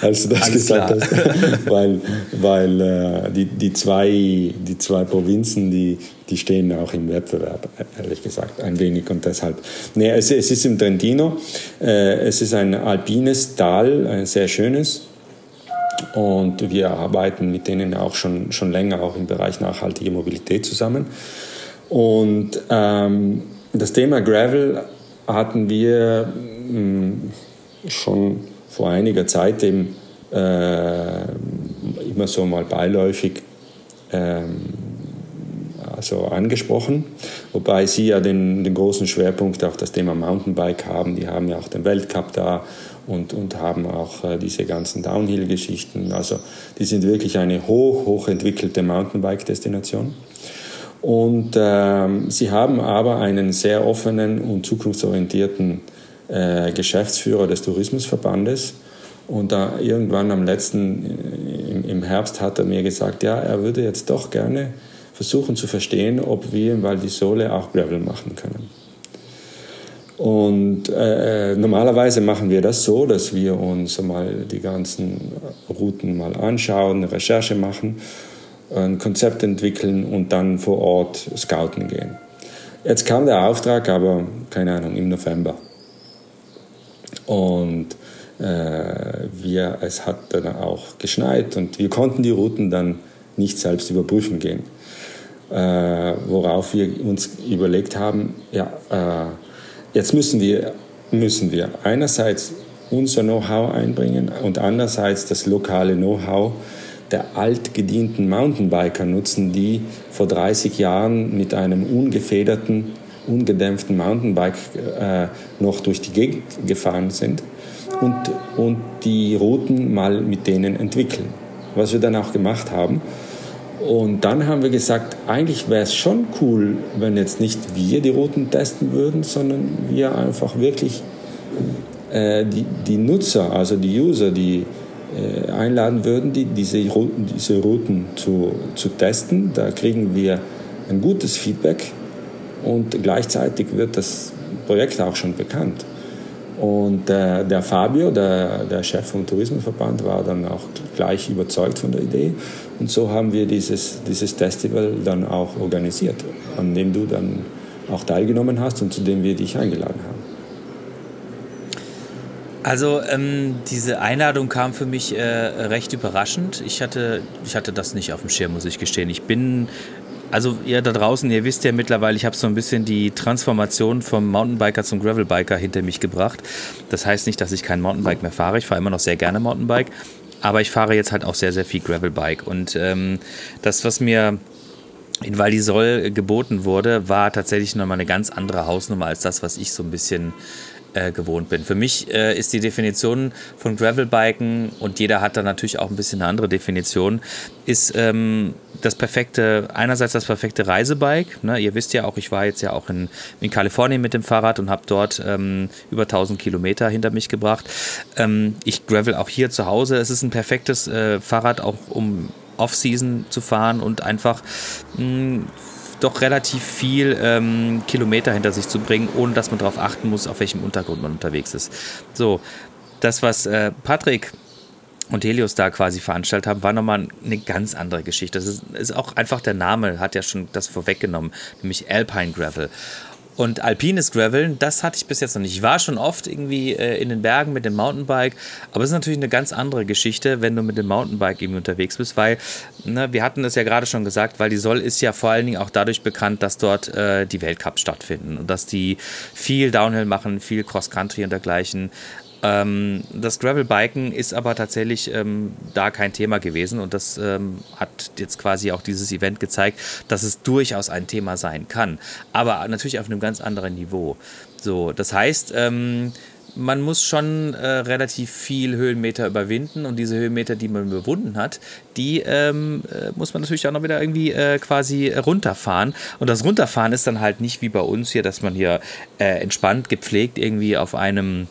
als du das Alles gesagt klar. hast. weil weil äh, die, die, zwei, die zwei Provinzen, die, die stehen auch im Wettbewerb, ehrlich gesagt, ein wenig. Und deshalb, nee, es, es ist im Trentino, äh, es ist ein alpines Tal, ein sehr schönes und wir arbeiten mit denen auch schon, schon länger auch im Bereich nachhaltige Mobilität zusammen. Und ähm, das Thema Gravel hatten wir mh, hm, schon vor einiger Zeit eben äh, immer so mal beiläufig ähm, also angesprochen, wobei sie ja den, den großen Schwerpunkt auf das Thema Mountainbike haben. Die haben ja auch den Weltcup da und, und haben auch äh, diese ganzen Downhill-Geschichten. Also die sind wirklich eine hoch, hoch entwickelte Mountainbike-Destination. Und ähm, sie haben aber einen sehr offenen und zukunftsorientierten äh, Geschäftsführer des Tourismusverbandes. Und da irgendwann am letzten, im, im Herbst hat er mir gesagt, ja, er würde jetzt doch gerne versuchen zu verstehen, ob wir in Val di Sole auch Gravel machen können. Und äh, normalerweise machen wir das so, dass wir uns mal die ganzen Routen mal anschauen, eine Recherche machen, ein Konzept entwickeln und dann vor Ort scouten gehen. Jetzt kam der Auftrag aber, keine Ahnung, im November. Und äh, wir, es hat dann auch geschneit und wir konnten die Routen dann nicht selbst überprüfen gehen. Äh, worauf wir uns überlegt haben, ja, äh, Jetzt müssen wir, müssen wir einerseits unser Know-how einbringen und andererseits das lokale Know-how der altgedienten Mountainbiker nutzen, die vor 30 Jahren mit einem ungefederten, ungedämpften Mountainbike äh, noch durch die Gegend gefahren sind und, und die Routen mal mit denen entwickeln. Was wir dann auch gemacht haben. Und dann haben wir gesagt, eigentlich wäre es schon cool, wenn jetzt nicht wir die Routen testen würden, sondern wir einfach wirklich äh, die, die Nutzer, also die User, die äh, einladen würden, die, diese, Routen, diese Routen zu, zu testen. Da kriegen wir ein gutes Feedback und gleichzeitig wird das Projekt auch schon bekannt. Und äh, der Fabio, der, der Chef vom Tourismusverband, war dann auch gleich überzeugt von der Idee. Und so haben wir dieses, dieses Festival dann auch organisiert, an dem du dann auch teilgenommen hast und zu dem wir dich eingeladen haben. Also ähm, diese Einladung kam für mich äh, recht überraschend. Ich hatte, ich hatte das nicht auf dem Schirm, muss ich gestehen. Ich bin also ihr da draußen, ihr wisst ja mittlerweile, ich habe so ein bisschen die Transformation vom Mountainbiker zum Gravelbiker hinter mich gebracht. Das heißt nicht, dass ich kein Mountainbike mehr fahre. Ich fahre immer noch sehr gerne Mountainbike. Aber ich fahre jetzt halt auch sehr, sehr viel Gravelbike. Und ähm, das, was mir in Val d'Isol geboten wurde, war tatsächlich nochmal eine ganz andere Hausnummer als das, was ich so ein bisschen äh, gewohnt bin. Für mich äh, ist die Definition von Gravelbiken, und jeder hat da natürlich auch ein bisschen eine andere Definition, ist ähm, das perfekte, einerseits das perfekte Reisebike. Ne? Ihr wisst ja auch, ich war jetzt ja auch in, in Kalifornien mit dem Fahrrad und habe dort ähm, über 1000 Kilometer hinter mich gebracht. Ähm, ich gravel auch hier zu Hause. Es ist ein perfektes äh, Fahrrad, auch um Off-Season zu fahren und einfach mh, doch relativ viel ähm, Kilometer hinter sich zu bringen, ohne dass man darauf achten muss, auf welchem Untergrund man unterwegs ist. So, das, was äh, Patrick und Helios da quasi veranstaltet haben, war nochmal eine ganz andere Geschichte. Das ist, ist, auch einfach der Name, hat ja schon das vorweggenommen, nämlich Alpine Gravel. Und alpines Graveln, das hatte ich bis jetzt noch nicht. Ich war schon oft irgendwie äh, in den Bergen mit dem Mountainbike, aber es ist natürlich eine ganz andere Geschichte, wenn du mit dem Mountainbike irgendwie unterwegs bist, weil ne, wir hatten es ja gerade schon gesagt, weil die Soll ist ja vor allen Dingen auch dadurch bekannt, dass dort äh, die Weltcups stattfinden und dass die viel Downhill machen, viel Cross-Country und dergleichen. Ähm, das Gravelbiken ist aber tatsächlich ähm, da kein Thema gewesen und das ähm, hat jetzt quasi auch dieses Event gezeigt, dass es durchaus ein Thema sein kann, aber natürlich auf einem ganz anderen Niveau. So, das heißt, ähm, man muss schon äh, relativ viel Höhenmeter überwinden und diese Höhenmeter, die man überwunden hat, die ähm, äh, muss man natürlich auch noch wieder irgendwie äh, quasi runterfahren. Und das Runterfahren ist dann halt nicht wie bei uns hier, dass man hier äh, entspannt, gepflegt irgendwie auf einem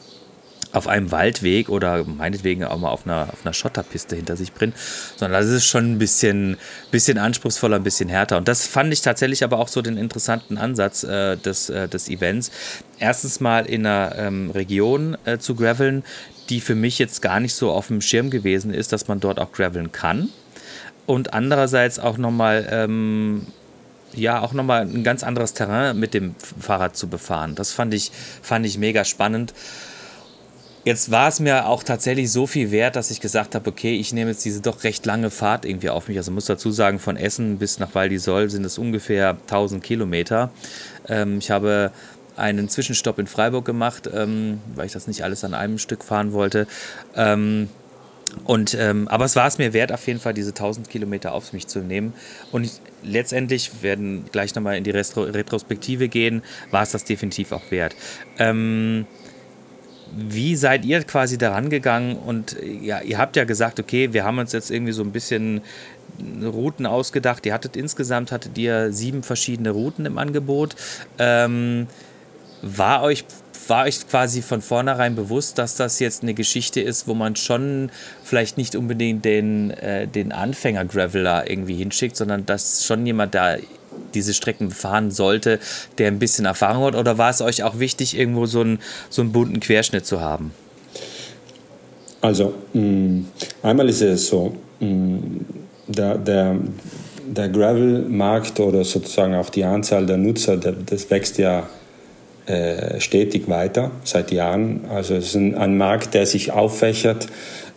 auf einem Waldweg oder meinetwegen auch mal auf einer, auf einer Schotterpiste hinter sich bringt, sondern das ist schon ein bisschen, bisschen anspruchsvoller, ein bisschen härter. Und das fand ich tatsächlich aber auch so den interessanten Ansatz äh, des, äh, des Events. Erstens mal in einer ähm, Region äh, zu graveln, die für mich jetzt gar nicht so auf dem Schirm gewesen ist, dass man dort auch graveln kann. Und andererseits auch nochmal ähm, ja auch nochmal ein ganz anderes Terrain mit dem Fahrrad zu befahren. Das fand ich, fand ich mega spannend. Jetzt war es mir auch tatsächlich so viel wert, dass ich gesagt habe, okay, ich nehme jetzt diese doch recht lange Fahrt irgendwie auf mich. Also muss dazu sagen, von Essen bis nach Val d'Isol sind es ungefähr 1000 Kilometer. Ähm, ich habe einen Zwischenstopp in Freiburg gemacht, ähm, weil ich das nicht alles an einem Stück fahren wollte. Ähm, und, ähm, aber es war es mir wert, auf jeden Fall diese 1000 Kilometer auf mich zu nehmen. Und ich, letztendlich werden gleich nochmal in die Retro Retrospektive gehen, war es das definitiv auch wert. Ähm, wie seid ihr quasi daran gegangen? Und ja, ihr habt ja gesagt, okay, wir haben uns jetzt irgendwie so ein bisschen Routen ausgedacht. Ihr hattet insgesamt hattet ihr sieben verschiedene Routen im Angebot. Ähm, war euch war euch quasi von vornherein bewusst, dass das jetzt eine Geschichte ist, wo man schon vielleicht nicht unbedingt den, äh, den Anfänger-Graveler irgendwie hinschickt, sondern dass schon jemand da diese Strecken fahren sollte, der ein bisschen Erfahrung hat? Oder war es euch auch wichtig, irgendwo so einen, so einen bunten Querschnitt zu haben? Also, mh, mm, einmal ist es so, mh, mm, der, der, der Gravel-Markt oder sozusagen auch die Anzahl der Nutzer, der, das wächst ja äh, stetig weiter seit Jahren. Also es ist ein, ein Markt, der sich auffächert,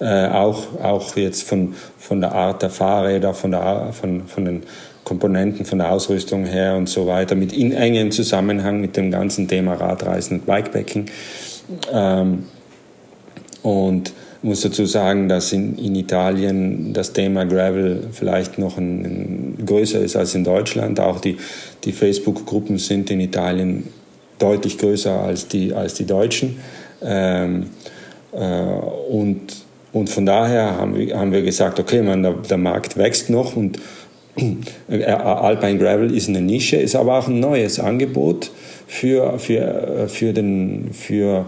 äh, auch, auch jetzt von, von der Art der Fahrräder, von, der, von, von den Komponenten, von der Ausrüstung her und so weiter, mit in engem Zusammenhang mit dem ganzen Thema Radreisen und Bikepacking. Ähm, und muss dazu sagen, dass in, in Italien das Thema Gravel vielleicht noch ein, ein größer ist als in Deutschland. Auch die, die Facebook-Gruppen sind in Italien deutlich größer als die, als die deutschen. Ähm, äh, und, und von daher haben wir, haben wir gesagt, okay, man, der, der Markt wächst noch und Alpine Gravel ist eine Nische, ist aber auch ein neues Angebot für, für, für, den, für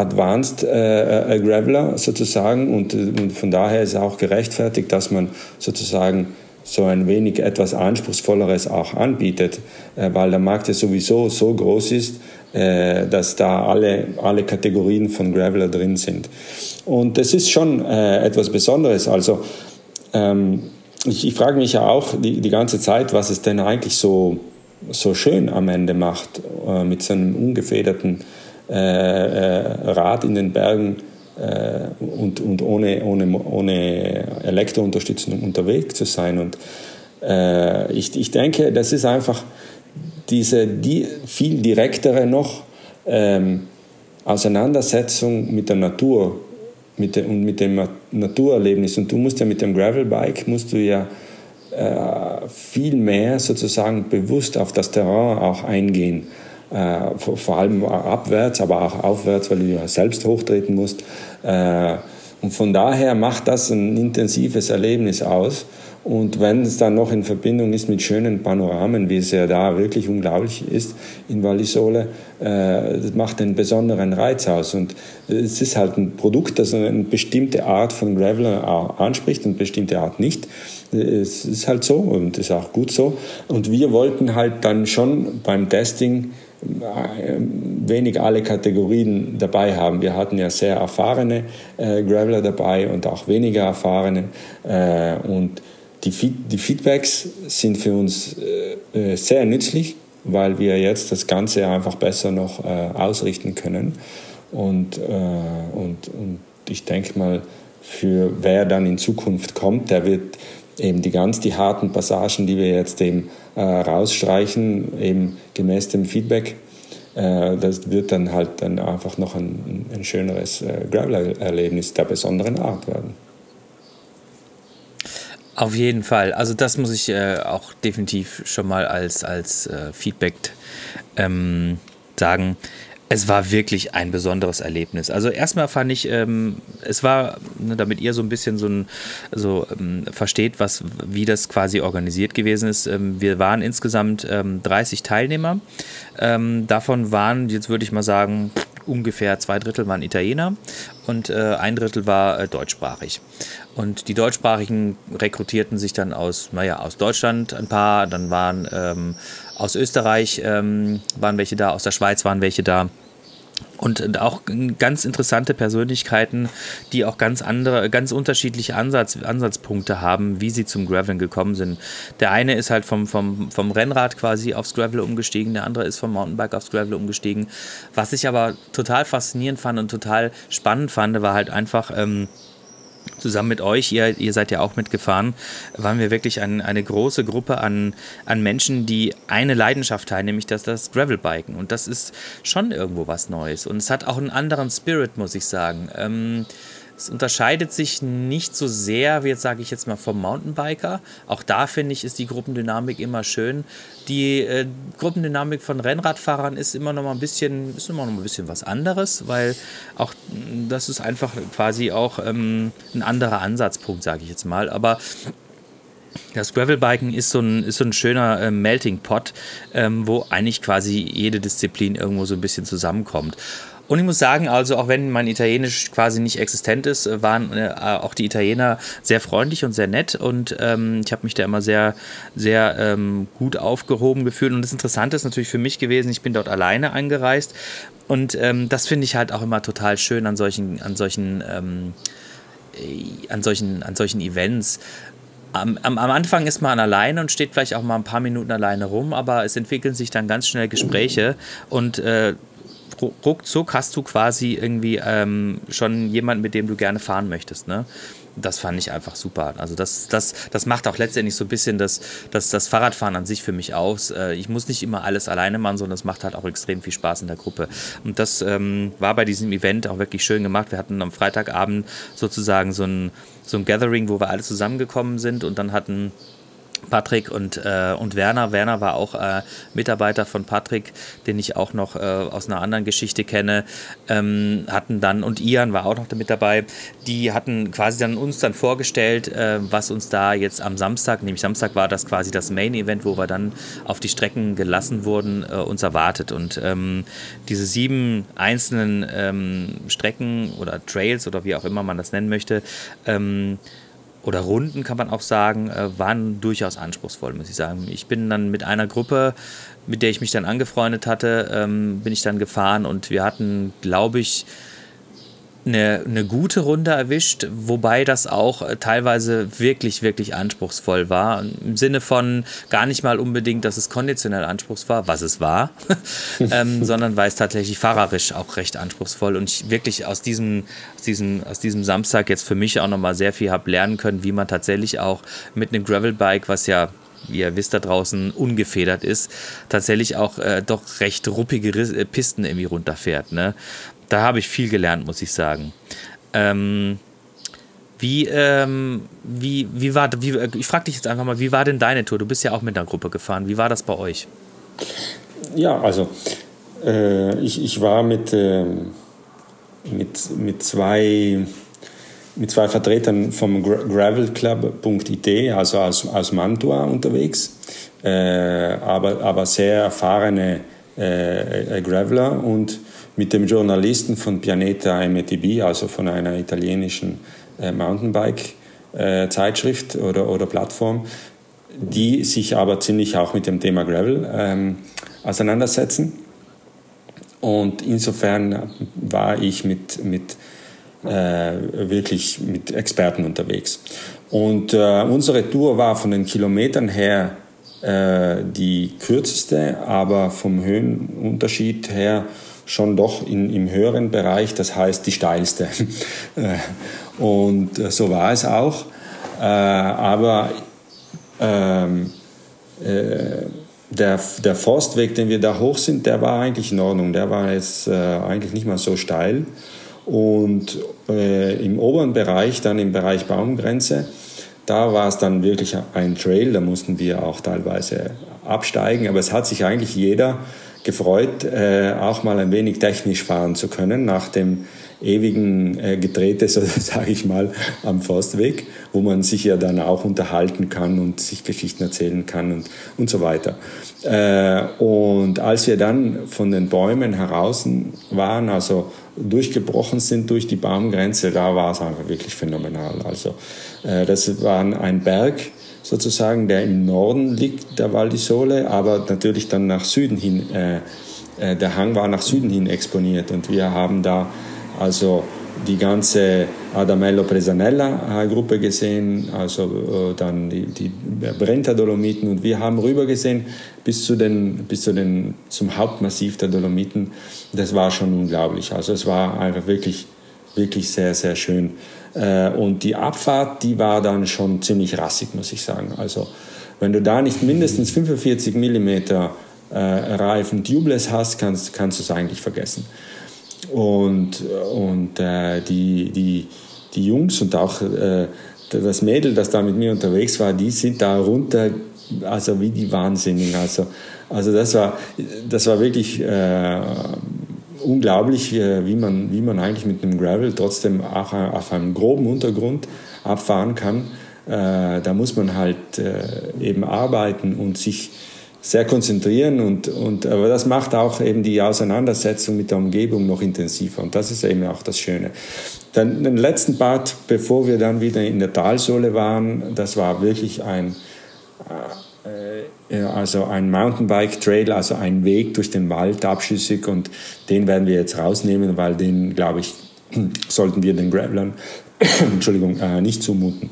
Advanced äh, äh, Graveler sozusagen und, und, von daher ist auch gerechtfertigt, dass man sozusagen so ein wenig etwas anspruchsvolleres auch anbietet, äh, weil der Markt ja sowieso so groß ist, äh, dass da alle, alle Kategorien von Graveler drin sind. Und das ist schon äh, etwas Besonderes. Also ähm, ich, ich frage mich ja auch die, die ganze Zeit, was es denn eigentlich so, so schön am Ende macht äh, mit so einem ungefederten äh, äh, Rad in den Bergen äh, und, und ohne, ohne, ohne Elektrounterstützung unterwegs zu sein. Und äh, ich, ich denke, das ist einfach diese die, viel direktere noch ähm, Auseinandersetzung mit der Natur mit de, und mit dem Naturerlebnis. Und du musst ja mit dem Gravelbike, musst du ja äh, viel mehr sozusagen bewusst auf das Terrain auch eingehen. Äh, vor, vor, allem abwärts, aber auch aufwärts, weil du ja selbst hochtreten musst. Äh, und von daher macht das ein intensives Erlebnis aus. Und wenn es dann noch in Verbindung ist mit schönen Panoramen, wie es ja da wirklich unglaublich ist in Vallisole, äh, das macht einen besonderen Reiz aus. Und es ist halt ein Produkt, das eine bestimmte Art von Graveler anspricht und eine bestimmte Art nicht. Es ist halt so und ist auch gut so. Und wir wollten halt dann schon beim Testing wenig alle Kategorien dabei haben. Wir hatten ja sehr erfahrene äh, Graveler dabei und auch weniger erfahrene. Äh, und die, die, Feedbacks sind für uns äh, äh, sehr nützlich, weil wir jetzt das Ganze einfach besser noch äh, ausrichten können. Und, äh, und, und ich denke mal, für wer dann in Zukunft kommt, der wird eben die ganz die harten Passagen, die wir jetzt eben äh, rausstreichen, eben gemäß dem Feedback. Äh, das wird dann halt dann einfach noch ein, ein schöneres äh, Gravel-Erlebnis der besonderen Art werden. Auf jeden Fall. Also das muss ich äh, auch definitiv schon mal als, als äh, Feedback ähm, sagen es war wirklich ein besonderes Erlebnis. Also erstmal fand ich, ähm, es war, ne, damit ihr so ein bisschen so, ein, so ähm, versteht, was, wie das quasi organisiert gewesen ist. Ähm, wir waren insgesamt 30 ähm, Teilnehmer. Ähm, davon waren, jetzt würde ich mal sagen, ungefähr zwei Drittel waren Italiener und äh, ein Drittel war äh, deutschsprachig. Und die Deutschsprachigen rekrutierten sich dann aus, naja, aus Deutschland ein paar, dann waren ähm, aus Österreich ähm, waren welche da, aus der Schweiz waren welche da. Und auch ganz interessante Persönlichkeiten, die auch ganz andere, ganz unterschiedliche Ansatz, Ansatzpunkte haben, wie sie zum Graveln gekommen sind. Der eine ist halt vom, vom, vom Rennrad quasi aufs Gravel umgestiegen, der andere ist vom Mountainbike aufs Gravel umgestiegen. Was ich aber total faszinierend fand und total spannend fand, war halt einfach, ähm, zusammen mit euch, ihr, ihr seid ja auch mitgefahren, waren wir wirklich ein, eine große Gruppe an, an Menschen, die eine Leidenschaft teilen, nämlich das, das Gravelbiken. Und das ist schon irgendwo was Neues. Und es hat auch einen anderen Spirit, muss ich sagen. Ähm, es unterscheidet sich nicht so sehr, wie jetzt sage ich jetzt mal vom Mountainbiker. Auch da finde ich, ist die Gruppendynamik immer schön. Die äh, Gruppendynamik von Rennradfahrern ist immer noch mal ein bisschen, ist immer noch ein bisschen was anderes, weil auch das ist einfach quasi auch ähm, ein anderer Ansatzpunkt, sage ich jetzt mal. Aber Das Gravelbiken ist so ein, ist so ein schöner äh, Melting Pot, ähm, wo eigentlich quasi jede Disziplin irgendwo so ein bisschen zusammenkommt. Und ich muss sagen, also auch wenn mein Italienisch quasi nicht existent ist, äh, waren äh, auch die Italiener sehr freundlich und sehr nett und ähm, ich habe mich da immer sehr, sehr ähm, gut aufgehoben gefühlt. Und das Interessante ist natürlich für mich gewesen, ich bin dort alleine angereist und ähm, das finde ich halt auch immer total schön an solchen, an solchen, ähm, äh, an solchen, an solchen Events. Am, am, am, Anfang ist man alleine und steht vielleicht auch mal ein paar Minuten alleine rum, aber es entwickeln sich dann ganz schnell Gespräche und äh, ruckzuck hast du quasi irgendwie ähm, schon jemanden, mit dem du gerne fahren möchtest. Ne? Das fand ich einfach super. Also das, das, das macht auch letztendlich so ein bisschen das, das, das Fahrradfahren an sich für mich aus. Äh, ich muss nicht immer alles alleine machen, sondern es macht halt auch extrem viel Spaß in der Gruppe. Und das ähm, war bei diesem Event auch wirklich schön gemacht. Wir hatten am Freitagabend sozusagen so ein, so ein Gathering, wo wir alle zusammengekommen sind und dann hatten Patrick und, äh, und Werner. Werner war auch äh, Mitarbeiter von Patrick, den ich auch noch äh, aus einer anderen Geschichte kenne. Ähm, hatten dann, und Ian war auch noch mit dabei, die hatten quasi dann uns dann vorgestellt, äh, was uns da jetzt am Samstag, nämlich Samstag war das quasi das Main-Event, wo wir dann auf die Strecken gelassen wurden, äh, uns erwartet. Und ähm, diese sieben einzelnen ähm, Strecken oder Trails oder wie auch immer man das nennen möchte, ähm, oder Runden kann man auch sagen, äh, waren durchaus anspruchsvoll, muss ich sagen. Ich bin dann mit einer Gruppe, mit der ich mich dann angefreundet hatte, ähm, bin ich dann gefahren und wir hatten, glaube ich, eine, eine gute Runde erwischt, wobei das auch äh, teilweise wirklich, wirklich anspruchsvoll war. Im Sinne von gar nicht mal unbedingt, dass es konditionell anspruchsvoll war, was es war, ähm, sondern weil es tatsächlich fahrerisch auch recht anspruchsvoll und ich wirklich aus diesem, aus diesem, aus diesem Samstag jetzt für mich auch nochmal sehr viel habe lernen können, wie man tatsächlich auch mit einem Gravelbike, was ja wie ihr wisst da draußen, ungefedert ist, tatsächlich auch äh, doch recht ruppige äh, Pisten irgendwie runterfährt. Ne? Da habe ich viel gelernt, muss ich sagen. Ähm, wie, ähm, wie, wie war, wie, ich frage dich jetzt einfach mal, wie war denn deine Tour? Du bist ja auch mit einer Gruppe gefahren. Wie war das bei euch? Ja, also äh, ich, ich war mit, äh, mit, mit, zwei, mit zwei Vertretern vom Gravelclub.it, also aus, aus Mantua unterwegs, äh, aber, aber sehr erfahrene äh, Graveler und mit dem Journalisten von Pianeta METB, also von einer italienischen äh, Mountainbike-Zeitschrift äh, oder, oder Plattform, die sich aber ziemlich auch mit dem Thema Gravel ähm, auseinandersetzen. Und insofern war ich mit, mit äh, wirklich mit Experten unterwegs. Und äh, unsere Tour war von den Kilometern her äh, die kürzeste, aber vom Höhenunterschied her schon doch in, im höheren Bereich, das heißt die steilste. Äh, und äh, so war es auch. Äh, aber ähm, der, der Forstweg, den wir da hoch sind, der war eigentlich in Ordnung. Der war jetzt eigentlich nicht mal so steil. Und im oberen Bereich, dann im Bereich Baumgrenze, da war es dann wirklich ein Trail, da mussten wir auch teilweise absteigen, aber es hat sich eigentlich jeder gefreut, äh, auch mal ein wenig technisch fahren zu können nach dem ewigen äh, Gedrehte, so sage ich mal, am Forstweg, wo man sich ja dann auch unterhalten kann und sich Geschichten erzählen kann und, und so weiter. Äh, und als wir dann von den Bäumen heraus waren, also durchgebrochen sind durch die Baumgrenze, da war es einfach wirklich phänomenal. Also äh, das war ein Berg, sozusagen, der im Norden liegt, der Val di Sole, aber natürlich dann nach Süden hin, äh, äh, der Hang war nach Süden hin exponiert und wir haben da also die ganze Adamello Presanella Gruppe gesehen, also äh, dann die, die Brenta Dolomiten und wir haben rüber gesehen bis zu den, bis zu den, zum Hauptmassiv der Dolomiten. Das war schon unglaublich. Also es war einfach wirklich, wirklich sehr, sehr schön. Äh, und die Abfahrt, die war dann schon ziemlich rassig, muss ich sagen. Also wenn du da nicht mindestens 45 mm äh, Reifen Tubeless hast, kannst, kannst du es eigentlich vergessen. Und, und äh, die, die, die Jungs und auch äh, das Mädel, das da mit mir unterwegs war, die sind da runter, also wie die Wahnsinnigen. Also, also das, war, das war wirklich äh, unglaublich, äh, wie man, wie man eigentlich mit einem Gravel trotzdem auch auf einem groben Untergrund abfahren kann. äh, da muss man halt äh, eben arbeiten und sich sehr konzentrieren und, und aber das macht auch eben die Auseinandersetzung mit der Umgebung noch intensiver und das ist eben auch das Schöne. Dann den letzten Part, bevor wir dann wieder in der Talsohle waren, das war wirklich ein äh, also ein Mountainbike Trail, also ein Weg durch den Wald abschüssig und den werden wir jetzt rausnehmen, weil den glaube ich sollten wir den Gravelern Entschuldigung äh, nicht zumuten.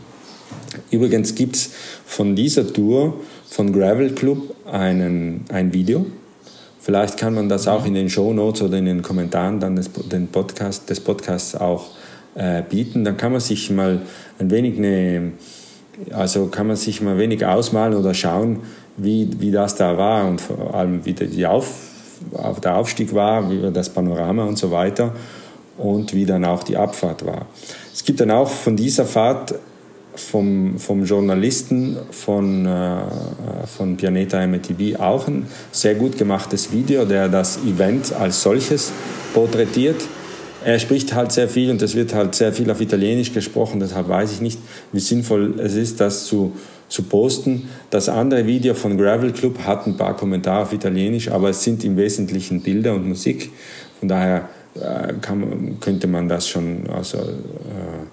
Übrigens gibt es von dieser Tour von Gravel Club einen, ein Video. Vielleicht kann man das auch in den Show Notes oder in den Kommentaren dann des, den Podcast, des Podcasts auch äh, bieten. Dann kann man sich mal ein wenig eine, also kann man sich mal wenig ausmalen oder schauen, wie, wie das da war und vor allem wie die Auf, der Aufstieg war, wie das Panorama und so weiter und wie dann auch die Abfahrt war. Es gibt dann auch von dieser Fahrt vom, vom Journalisten von, äh, von Pianeta MTV auch ein sehr gut gemachtes Video, der das Event als solches porträtiert. Er spricht halt sehr viel und es wird halt sehr viel auf Italienisch gesprochen, deshalb weiß ich nicht, wie sinnvoll es ist, das zu, zu posten. Das andere Video von Gravel Club hat ein paar Kommentare auf Italienisch, aber es sind im Wesentlichen Bilder und Musik. Von daher äh, kann, könnte man das schon also, äh,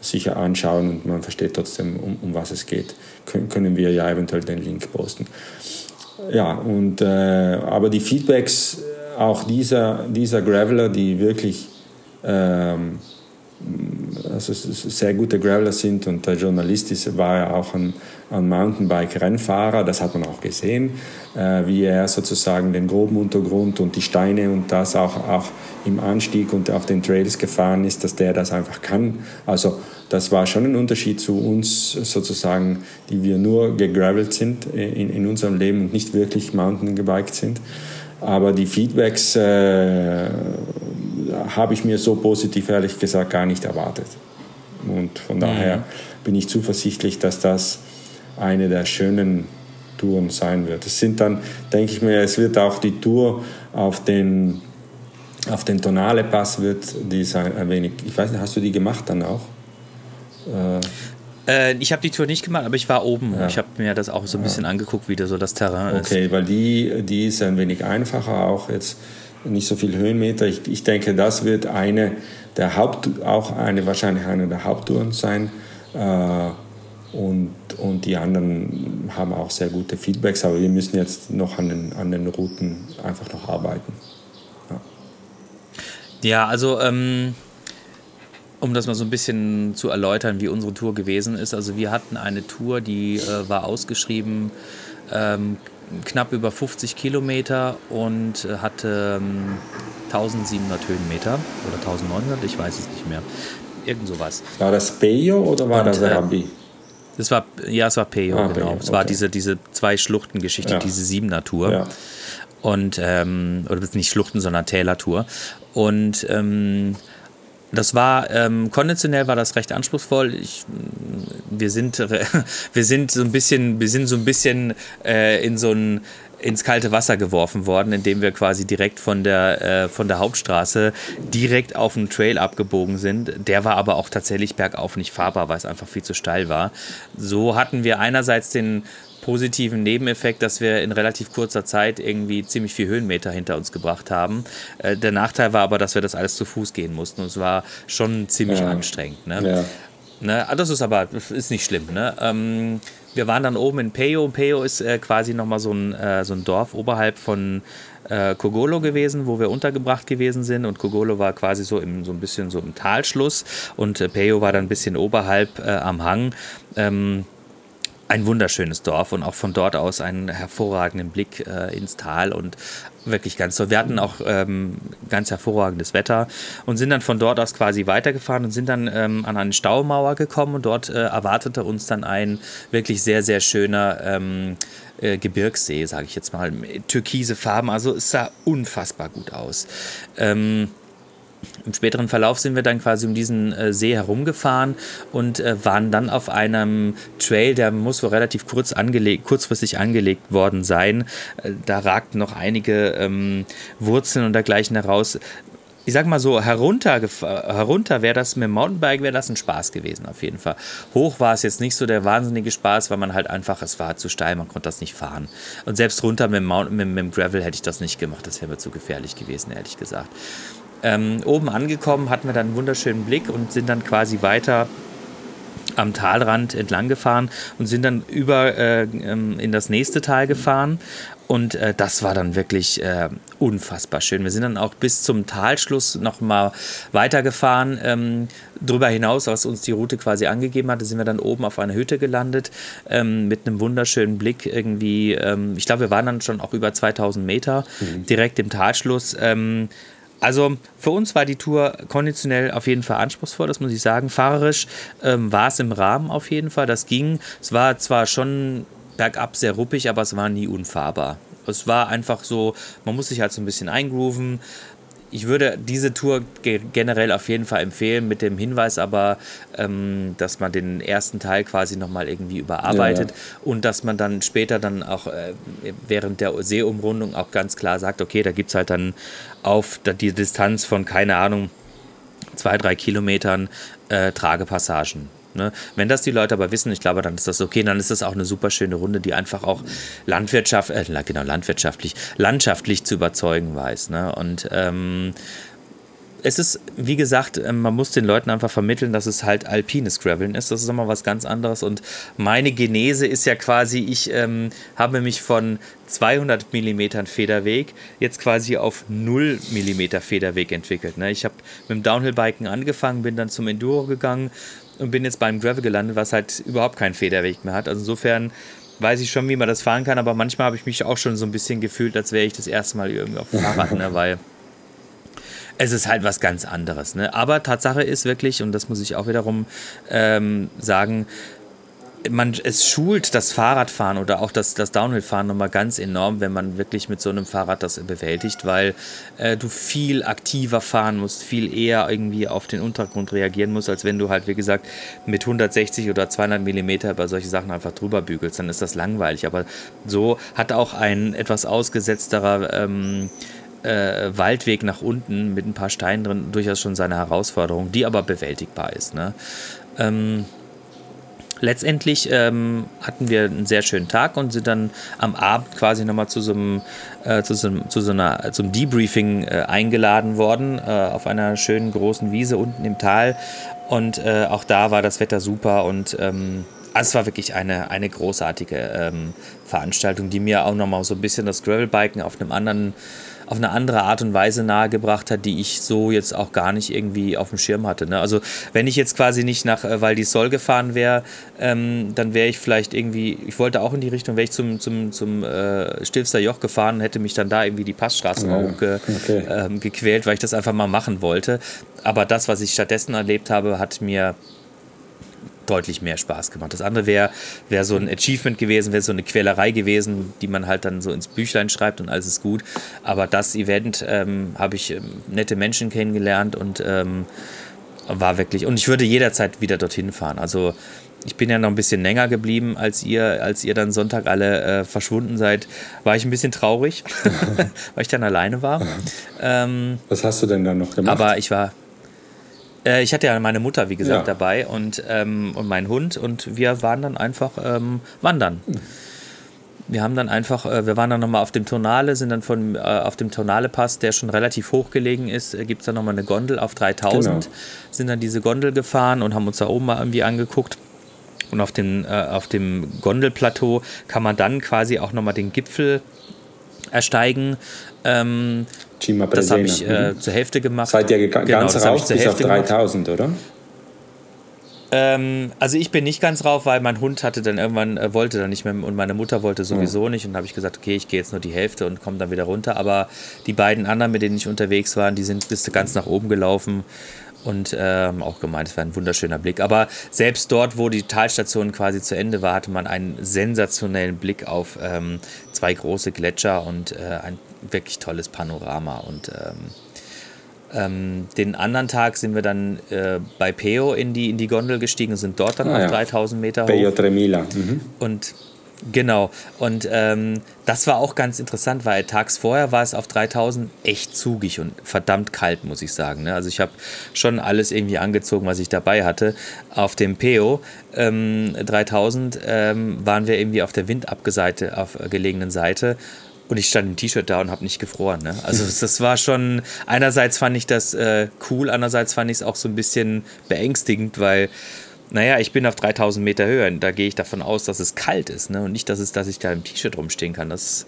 sicher anschauen und man versteht trotzdem, um, um was es geht. Können, können wir ja eventuell den Link posten. Ja, und, äh, aber die Feedbacks auch dieser, dieser Graveler, die wirklich ähm, also sehr gute Graveler sind und der Journalist ist, war ja auch ein Mountainbike-Rennfahrer, das hat man auch gesehen, äh, wie er sozusagen den groben Untergrund und die Steine und das auch, auch im Anstieg und auf den Trails gefahren ist, dass der das einfach kann. Also das war schon ein Unterschied zu uns sozusagen, die wir nur gegravelt sind in, in unserem Leben und nicht wirklich Mountainbiked sind. Aber die Feedbacks äh, habe ich mir so positiv ehrlich gesagt gar nicht erwartet. Und von daher mhm. bin ich zuversichtlich, dass das eine der schönen Touren sein wird. Es sind dann, denke ich mir, es wird auch die Tour auf den, auf den Tonale Pass wird die sein ein wenig, ich weiß nicht, hast du die gemacht dann auch? Äh, ich habe die Tour nicht gemacht, aber ich war oben. Ja. Ich habe mir das auch so ein bisschen ja. angeguckt, wie da so das Terrain okay, ist. Okay, weil die, die ist ein wenig einfacher, auch jetzt nicht so viel Höhenmeter. Ich, ich denke, das wird eine der Haupt, auch eine, wahrscheinlich eine der Haupttouren sein. Äh, und, und die anderen haben auch sehr gute Feedbacks, aber wir müssen jetzt noch an den, an den Routen einfach noch arbeiten. Ja, ja also ähm, um das mal so ein bisschen zu erläutern, wie unsere Tour gewesen ist. Also wir hatten eine Tour, die äh, war ausgeschrieben ähm, knapp über 50 Kilometer und äh, hatte ähm, 1700 Höhenmeter oder 1900, ich weiß es nicht mehr. Irgend sowas. War das Peyo oder war und, das Arabi? Das war, ja, es war Peyo, ah, genau. Peyo, es war diese, diese zwei Schluchten-Geschichte, ja. diese Siebener-Tour. Ja. Und, ähm, oder nicht Schluchten, sondern Täler-Tour. Und ähm, das war ähm, konditionell war das recht anspruchsvoll. Ich, wir sind wir sind so ein bisschen wir sind so ein bisschen äh, in so ein ins kalte Wasser geworfen worden, indem wir quasi direkt von der, äh, von der Hauptstraße direkt auf den Trail abgebogen sind. Der war aber auch tatsächlich bergauf nicht fahrbar, weil es einfach viel zu steil war. So hatten wir einerseits den positiven Nebeneffekt, dass wir in relativ kurzer Zeit irgendwie ziemlich viel Höhenmeter hinter uns gebracht haben. Äh, der Nachteil war aber, dass wir das alles zu Fuß gehen mussten und es war schon ziemlich ja. anstrengend. Ne? Ja. Ne? Ah, das ist aber ist nicht schlimm. Ne? Ähm, wir waren dann oben in Peyo. Peyo ist äh, quasi nochmal so ein, äh, so ein Dorf oberhalb von äh, Kogolo gewesen, wo wir untergebracht gewesen sind. Und Kogolo war quasi so, im, so ein bisschen so im Talschluss und äh, Peyo war dann ein bisschen oberhalb äh, am Hang. Ähm, ein wunderschönes Dorf und auch von dort aus einen hervorragenden Blick äh, ins Tal und wirklich ganz so. Wir hatten auch ähm, ganz hervorragendes Wetter und sind dann von dort aus quasi weitergefahren und sind dann ähm, an eine Staumauer gekommen und dort äh, erwartete uns dann ein wirklich sehr, sehr schöner ähm, äh, Gebirgssee, sage ich jetzt mal. Türkise Farben, also es sah unfassbar gut aus. Ähm, im späteren Verlauf sind wir dann quasi um diesen äh, See herumgefahren und äh, waren dann auf einem Trail, der muss wohl relativ kurz angelegt, kurzfristig angelegt worden sein. Äh, da ragten noch einige ähm, Wurzeln und dergleichen heraus ich sag mal so, herunter, herunter wäre das mit dem Mountainbike wäre das ein Spaß gewesen, auf jeden Fall. Hoch war es jetzt nicht so der wahnsinnige Spaß, weil man halt einfach, es war zu steil, man konnte das nicht fahren. Und selbst runter mit dem, Mountain, mit, mit dem Gravel hätte ich das nicht gemacht, das wäre mir zu gefährlich gewesen, ehrlich gesagt. Ähm, oben angekommen hatten wir dann einen wunderschönen Blick und sind dann quasi weiter am Talrand entlang gefahren und sind dann über äh, ähm, in das nächste Tal gefahren. Und äh, das war dann wirklich äh, unfassbar schön. Wir sind dann auch bis zum Talschluss noch mal weitergefahren. Ähm, darüber hinaus, was uns die Route quasi angegeben hatte, sind wir dann oben auf einer Hütte gelandet ähm, mit einem wunderschönen Blick irgendwie. Ähm, ich glaube, wir waren dann schon auch über 2000 Meter mhm. direkt im Talschluss. Ähm, also für uns war die Tour konditionell auf jeden Fall anspruchsvoll, das muss ich sagen. Fahrerisch ähm, war es im Rahmen auf jeden Fall, das ging. Es war zwar schon bergab sehr ruppig, aber es war nie unfahrbar. Es war einfach so, man muss sich halt so ein bisschen eingrooven ich würde diese Tour generell auf jeden Fall empfehlen, mit dem Hinweis aber, ähm, dass man den ersten Teil quasi nochmal irgendwie überarbeitet ja, ja. und dass man dann später dann auch äh, während der Seeumrundung auch ganz klar sagt, okay, da gibt es halt dann auf die Distanz von, keine Ahnung, zwei, drei Kilometern äh, Tragepassagen. Ne? Wenn das die Leute aber wissen, ich glaube, dann ist das okay, dann ist das auch eine super schöne Runde, die einfach auch Landwirtschaft, äh, genau, landwirtschaftlich, landschaftlich zu überzeugen weiß. Ne? Und ähm, es ist, wie gesagt, ähm, man muss den Leuten einfach vermitteln, dass es halt alpines Graveln ist. Das ist nochmal was ganz anderes. Und meine Genese ist ja quasi, ich ähm, habe mich von 200 mm Federweg jetzt quasi auf 0 mm Federweg entwickelt. Ne? Ich habe mit dem Downhill-Biken angefangen, bin dann zum Enduro gegangen und bin jetzt beim Gravel gelandet, was halt überhaupt keinen Federweg mehr hat. Also insofern weiß ich schon, wie man das fahren kann, aber manchmal habe ich mich auch schon so ein bisschen gefühlt, als wäre ich das erste Mal irgendwie auf dem Fahrrad, ne? weil es ist halt was ganz anderes. Ne? Aber Tatsache ist wirklich, und das muss ich auch wiederum ähm, sagen, man, es schult das Fahrradfahren oder auch das, das Downhill-Fahren nochmal ganz enorm, wenn man wirklich mit so einem Fahrrad das bewältigt, weil äh, du viel aktiver fahren musst, viel eher irgendwie auf den Untergrund reagieren musst, als wenn du halt, wie gesagt, mit 160 oder 200 Millimeter über solche Sachen einfach drüber bügelst, dann ist das langweilig. Aber so hat auch ein etwas ausgesetzterer ähm, äh, Waldweg nach unten mit ein paar Steinen drin durchaus schon seine Herausforderung, die aber bewältigbar ist. Ne? Ähm, letztendlich ähm, hatten wir einen sehr schönen Tag und sind dann am Abend quasi nochmal zu so einem, äh, zu so, zu so einer, zum Debriefing äh, eingeladen worden äh, auf einer schönen großen Wiese unten im Tal. Und äh, auch da war das Wetter super und ähm, also es war wirklich eine, eine großartige ähm, Veranstaltung, die mir auch nochmal so ein bisschen das Gravelbiken auf einem anderen auf eine andere Art und Weise nahegebracht hat, die ich so jetzt auch gar nicht irgendwie auf dem Schirm hatte. Ne? Also wenn ich jetzt quasi nicht nach äh, Val di Sol gefahren wäre, ähm, dann wäre ich vielleicht irgendwie, ich wollte auch in die Richtung, wäre ich zum, zum, zum äh, Stilfster Joch gefahren und hätte mich dann da irgendwie die Passstraße ja, ge, okay. ähm, gequält, weil ich das einfach mal machen wollte. Aber das, was ich stattdessen erlebt habe, hat mir deutlich mehr Spaß gemacht. Das andere wäre wär so ein Achievement gewesen, wäre so eine Quälerei gewesen, die man halt dann so ins Büchlein schreibt und alles ist gut. Aber das Event ähm, habe ich ähm, nette Menschen kennengelernt und ähm, war wirklich. Und ich würde jederzeit wieder dorthin fahren. Also ich bin ja noch ein bisschen länger geblieben als ihr, als ihr dann Sonntag alle äh, verschwunden seid, war ich ein bisschen traurig, weil ich dann alleine war. Ähm, Was hast du denn dann noch gemacht? Aber ich war, äh, ich hatte ja meine Mutter, wie gesagt, ja. dabei und, ähm, und meinen Hund und wir waren dann einfach ähm, wandern. Hm. Wir haben dann einfach, äh, wir waren dann nochmal auf dem Tonale, sind dann von, äh, auf dem Tonale-Pass, der schon relativ hoch gelegen ist, äh, gibt es dann nochmal eine Gondel auf 3000, genau. sind dann diese Gondel gefahren und haben uns da oben mal irgendwie angeguckt. Und auf dem, äh, auf dem Gondelplateau kann man dann quasi auch nochmal den Gipfel ersteigen. Ähm, Cima Das habe ich äh, mhm. zur Hälfte gemacht. Seid ihr genau, ganz rauf bis auf 3000, gemacht. oder? Ähm, also ich bin nicht ganz rauf, weil mein Hund hatte dann irgendwann, äh, wollte dann nicht mehr und meine Mutter wollte sowieso ja. nicht. Und habe ich gesagt, okay, ich gehe jetzt nur die Hälfte und komme dann wieder runter. Aber die beiden anderen, mit denen ich unterwegs war, die sind bis ganz nach oben gelaufen und ähm, auch gemeint, es war ein wunderschöner Blick. Aber selbst dort, wo die Talstation quasi zu Ende war, hatte man einen sensationellen Blick auf ähm, zwei große Gletscher und äh, ein wirklich tolles Panorama. Und ähm, ähm, den anderen Tag sind wir dann äh, bei Peo in die, in die Gondel gestiegen sind dort dann ah, auf ja. 3000 Meter hoch. Peo Tremila. Mhm. Und Genau. Und ähm, das war auch ganz interessant, weil tags vorher war es auf 3000 echt zugig und verdammt kalt, muss ich sagen. Ne? Also ich habe schon alles irgendwie angezogen, was ich dabei hatte. Auf dem Peo ähm, 3000 ähm, waren wir irgendwie auf der windabgeseite, auf gelegenen Seite. Und ich stand im T-Shirt da und habe nicht gefroren. Ne? Also das war schon, einerseits fand ich das äh, cool, andererseits fand ich es auch so ein bisschen beängstigend, weil naja, ich bin auf 3000 Meter Höhe. Da gehe ich davon aus, dass es kalt ist. Ne? Und nicht, dass, es, dass ich da im T-Shirt rumstehen kann. Das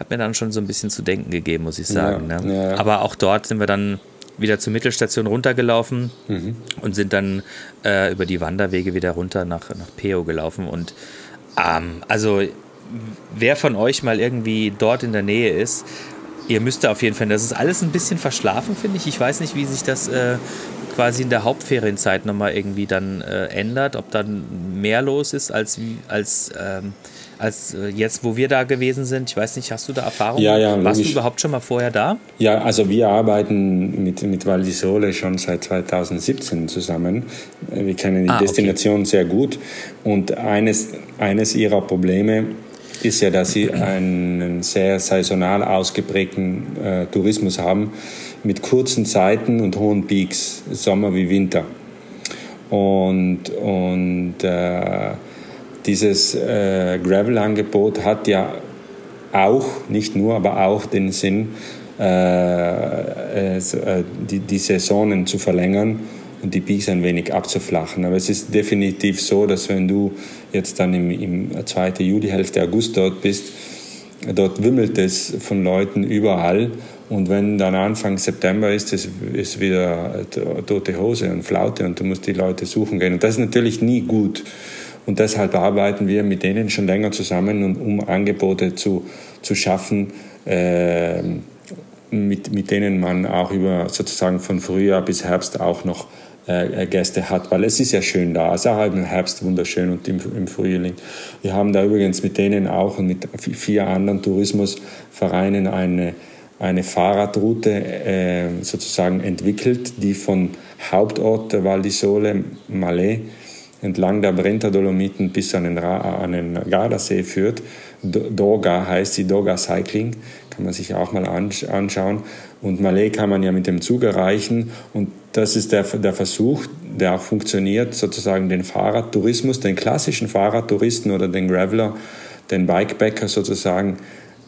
hat mir dann schon so ein bisschen zu denken gegeben, muss ich sagen. Ja, ne? ja, ja. Aber auch dort sind wir dann wieder zur Mittelstation runtergelaufen mhm. und sind dann äh, über die Wanderwege wieder runter nach, nach Peo gelaufen. Und ähm, also, wer von euch mal irgendwie dort in der Nähe ist, ihr müsst auf jeden Fall, das ist alles ein bisschen verschlafen, finde ich. Ich weiß nicht, wie sich das äh, quasi in der Hauptferienzeit nochmal irgendwie dann äh, ändert, ob dann mehr los ist als, als, ähm, als äh, jetzt, wo wir da gewesen sind. Ich weiß nicht, hast du da Erfahrung? Ja, ja, Warst du überhaupt schon mal vorher da? Ja, also wir arbeiten mit, mit Val di Sole schon seit 2017 zusammen. Wir kennen die ah, Destination okay. sehr gut und eines, eines ihrer Probleme ist ja, dass sie einen sehr saisonal ausgeprägten äh, Tourismus haben mit kurzen Zeiten und hohen Peaks, Sommer wie Winter. Und, und äh, dieses äh, Gravel-Angebot hat ja auch, nicht nur, aber auch den Sinn, äh, äh, die, die Saisonen zu verlängern und die Peaks ein wenig abzuflachen. Aber es ist definitiv so, dass wenn du jetzt dann im, im zweiten Juli, Hälfte August dort bist, dort wimmelt es von Leuten überall und wenn dann Anfang September ist, ist, ist wieder tote Hose und Flaute und du musst die Leute suchen gehen. Und das ist natürlich nie gut. Und deshalb arbeiten wir mit denen schon länger zusammen, um Angebote zu, zu schaffen, äh, mit, mit denen man auch über sozusagen von Frühjahr bis Herbst auch noch Gäste hat, weil es ist ja schön da. Es ist auch im Herbst wunderschön und im, im Frühling. Wir haben da übrigens mit denen auch und mit vier anderen Tourismusvereinen eine eine Fahrradroute äh, sozusagen entwickelt, die von Hauptort der Val di Sole, Malé, entlang der Brenta-Dolomiten bis an den, an den Gardasee führt. Doga heißt sie, Doga Cycling, kann man sich auch mal anschauen. Und Malé kann man ja mit dem Zug erreichen. Und das ist der, der Versuch, der auch funktioniert, sozusagen den Fahrradtourismus, den klassischen Fahrradtouristen oder den Graveler, den Bikepacker sozusagen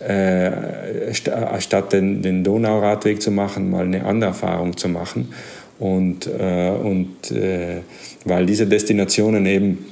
äh, statt den, den Donauradweg zu machen, mal eine andere Erfahrung zu machen. Und, äh, und äh, weil diese Destinationen eben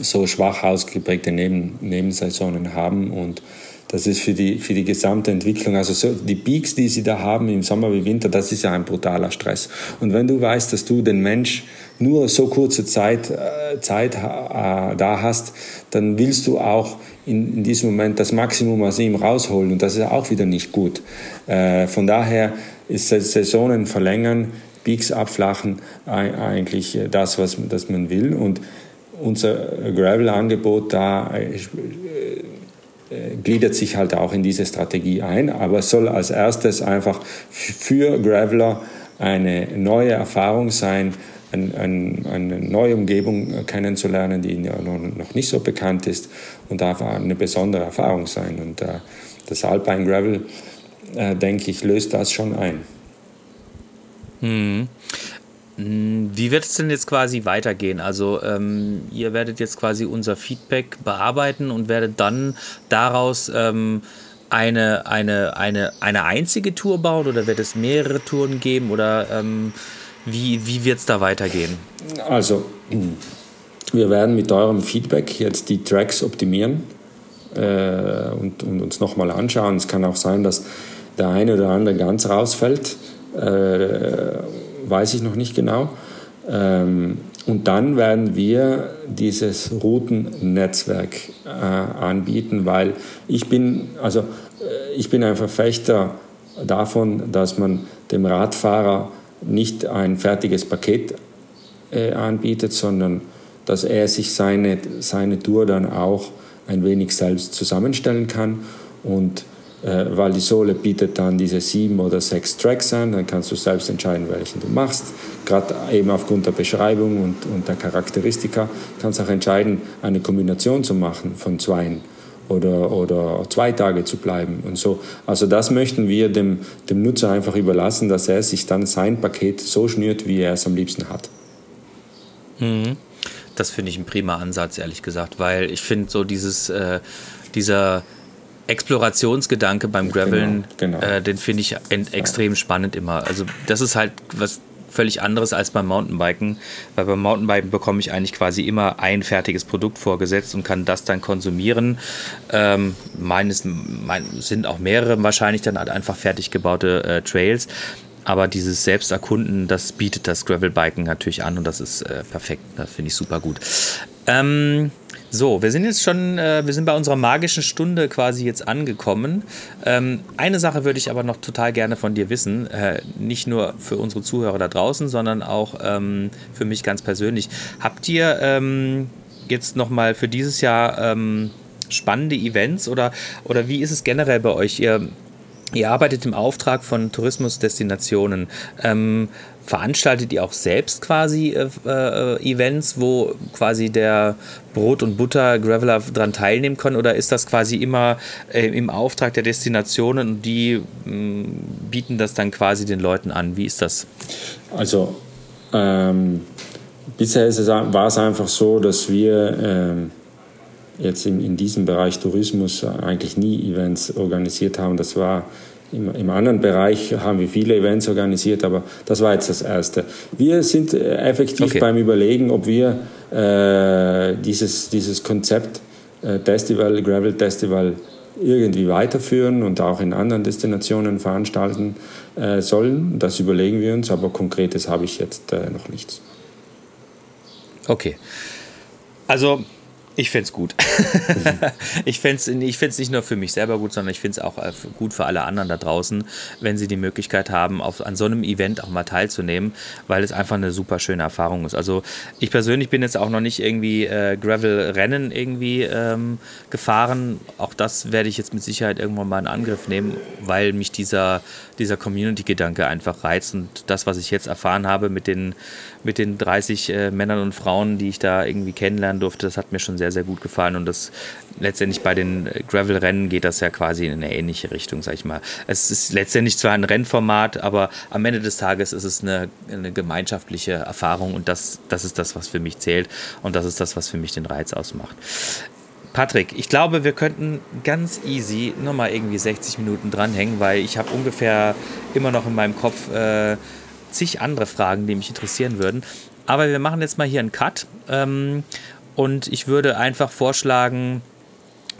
so schwach ausgeprägte Neben, Nebensaisonen haben und das ist für die, für die gesamte Entwicklung, also so die Peaks, die sie da haben im Sommer wie Winter, das ist ja ein brutaler Stress. Und wenn du weißt, dass du den Mensch nur so kurze Zeit, äh, Zeit äh, da hast, dann willst du auch in, in diesem Moment das Maximum aus ihm rausholen und das ist auch wieder nicht gut. Äh, von daher ist Saisonen verlängern, Peaks abflachen eigentlich das, was das man will und unser Gravel-Angebot da gliedert sich halt auch in diese Strategie ein, aber soll als erstes einfach für Graveler eine neue Erfahrung sein, ein, ein, eine neue Umgebung kennenzulernen, die noch nicht so bekannt ist und darf eine besondere Erfahrung sein. Und äh, das Alpine Gravel, äh, denke ich, löst das schon ein. Hm, wie wird es denn jetzt quasi weitergehen? Also ähm, ihr werdet jetzt quasi unser Feedback bearbeiten und werdet dann daraus ähm, eine, eine, eine, eine einzige Tour bauen oder wird es mehrere Touren geben oder ähm, wie, wie wird es da weitergehen? Also wir werden mit eurem Feedback jetzt die Tracks optimieren äh, und, und, uns nochmal anschauen. Es kann auch sein, dass der eine oder andere ganz rausfällt. Äh, weiß ich noch nicht genau. Ähm, und dann werden wir dieses Routennetzwerk äh, anbieten, weil ich bin, also, äh, ich bin ein Verfechter davon, dass man dem Radfahrer nicht ein fertiges Paket äh, anbietet, sondern dass er sich seine, seine Tour dann auch ein wenig selbst zusammenstellen kann. Und äh, weil die Sohle bietet dann diese sieben oder sechs Tracks an, dann kannst du selbst entscheiden, welchen du machst. Gerade eben aufgrund der Beschreibung und, und der Charakteristika kannst du auch entscheiden, eine Kombination zu machen von zweien oder, oder zwei Tage zu bleiben und so. Also das möchten wir dem, dem Nutzer einfach überlassen, dass er sich dann sein Paket so schnürt, wie er es am liebsten hat. Mhm. Das finde ich ein prima Ansatz, ehrlich gesagt, weil ich finde so dieses, äh, dieser Explorationsgedanke beim Graveln, genau, genau. Äh, den finde ich extrem ja. spannend immer. Also das ist halt was völlig anderes als beim Mountainbiken, weil beim Mountainbiken bekomme ich eigentlich quasi immer ein fertiges Produkt vorgesetzt und kann das dann konsumieren. Ähm, meines mein, sind auch mehrere wahrscheinlich dann halt einfach fertig gebaute äh, Trails. Aber dieses Selbsterkunden, das bietet das Gravelbiken natürlich an und das ist äh, perfekt. Das finde ich super gut. Ähm, so, wir sind jetzt schon, äh, wir sind bei unserer magischen Stunde quasi jetzt angekommen. Ähm, eine Sache würde ich aber noch total gerne von dir wissen, äh, nicht nur für unsere Zuhörer da draußen, sondern auch ähm, für mich ganz persönlich. Habt ihr ähm, jetzt nochmal für dieses Jahr ähm, spannende Events oder, oder wie ist es generell bei euch? Ihr Ihr arbeitet im Auftrag von Tourismusdestinationen. Ähm, veranstaltet ihr auch selbst quasi äh, äh, Events, wo quasi der Brot- und Butter-Graveler daran teilnehmen kann? Oder ist das quasi immer äh, im Auftrag der Destinationen und die mm, bieten das dann quasi den Leuten an? Wie ist das? Also, ähm, bisher es, war es einfach so, dass wir ähm, jetzt in, in diesem Bereich Tourismus eigentlich nie Events organisiert haben. Das war im, Im, anderen Bereich haben wir viele Events organisiert, aber das war jetzt das erste. Wir sind äh, effektiv okay. beim Überlegen, ob wir äh, dieses, dieses Konzept äh, Festival, Gravel Festival irgendwie weiterführen und auch in anderen Destinationen veranstalten äh, sollen. Das überlegen wir uns, aber konkretes habe ich jetzt äh, noch nichts. Okay. Also ich fände es gut. ich fände es ich find's nicht nur für mich selber gut, sondern ich finde es auch äh, gut für alle anderen da draußen, wenn sie die Möglichkeit haben, auf, an so einem Event auch mal teilzunehmen, weil es einfach eine super schöne Erfahrung ist. Also ich persönlich bin jetzt auch noch nicht irgendwie äh, Gravel-Rennen irgendwie ähm, gefahren. Auch das werde ich jetzt mit Sicherheit irgendwann mal in Angriff nehmen, weil mich dieser, dieser Community-Gedanke einfach reizt und das, was ich jetzt erfahren habe mit den, mit den 30 äh, Männern und Frauen, die ich da irgendwie kennenlernen durfte, das hat mir schon sehr sehr, gut gefallen. Und das letztendlich bei den Gravel-Rennen geht das ja quasi in eine ähnliche Richtung, sag ich mal. Es ist letztendlich zwar ein Rennformat, aber am Ende des Tages ist es eine, eine gemeinschaftliche Erfahrung und das, das ist das, was für mich zählt und das ist das, was für mich den Reiz ausmacht. Patrick, ich glaube, wir könnten ganz easy nochmal irgendwie 60 Minuten dranhängen, weil ich habe ungefähr immer noch in meinem Kopf äh, zig andere Fragen, die mich interessieren würden. Aber wir machen jetzt mal hier einen Cut ähm, und ich würde einfach vorschlagen,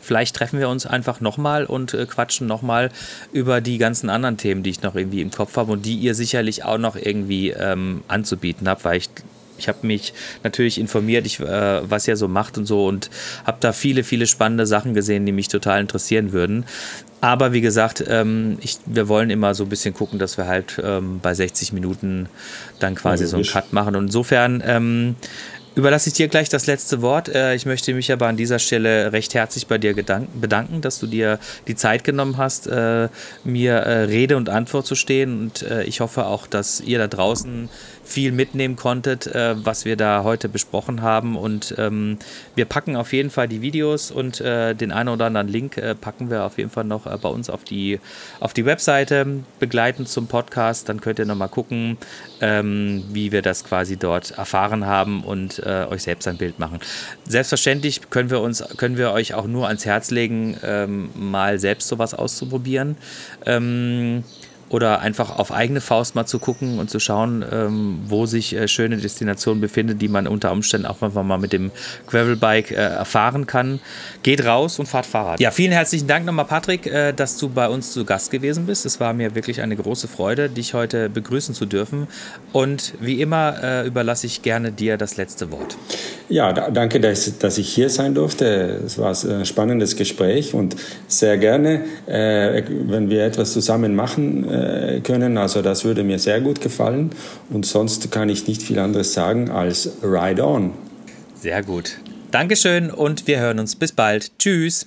vielleicht treffen wir uns einfach nochmal und äh, quatschen nochmal über die ganzen anderen Themen, die ich noch irgendwie im Kopf habe und die ihr sicherlich auch noch irgendwie ähm, anzubieten habt, weil ich ich habe mich natürlich informiert, ich, äh, was ihr so macht und so und habe da viele, viele spannende Sachen gesehen, die mich total interessieren würden. Aber wie gesagt, ähm, ich, wir wollen immer so ein bisschen gucken, dass wir halt ähm, bei 60 Minuten dann quasi ja, so einen Cut machen. Und insofern ähm, überlasse ich dir gleich das letzte Wort. Äh, ich möchte mich aber an dieser Stelle recht herzlich bei dir bedanken, dass du dir die Zeit genommen hast, äh, mir äh, Rede und Antwort zu stehen. Und ich hoffe auch, dass ihr da draußen viel mitnehmen konntet, äh, was wir da heute besprochen haben. Und ähm, wir packen auf jeden Fall die Videos und äh, den einen oder anderen Link äh, packen wir auf jeden Fall noch äh, bei uns auf die, auf die Webseite begleitend zum Podcast. Dann könnt ihr nochmal gucken, ähm, wie wir das quasi dort erfahren haben und äh, euch selbst ein Bild machen. Selbstverständlich können wir uns, können wir euch auch nur ans Herz legen, ähm, mal selbst sowas auszuprobieren. Oder einfach auf eigene Faust mal zu gucken und zu schauen, ähm, wo sich äh, schöne Destinationen befinden, die man unter Umständen auch einfach mal mit dem Gravelbike äh, erfahren kann. Geht raus und fahrt Fahrrad. Ja, vielen herzlichen Dank nochmal, Patrick, äh, dass du bei uns zu Gast gewesen bist. Es war mir wirklich eine große Freude, dich heute begrüßen zu dürfen. Und wie immer äh, überlasse ich gerne dir das letzte Wort. Ja, danke, dass, dass ich hier sein durfte. Es war ein spannendes Gespräch und sehr gerne, äh, wenn wir etwas zusammen machen äh, können. Also das würde mir sehr gut gefallen. Und sonst kann ich nicht viel anderes sagen als Ride On. Sehr gut. Dankeschön und wir hören uns. Bis bald. Tschüss.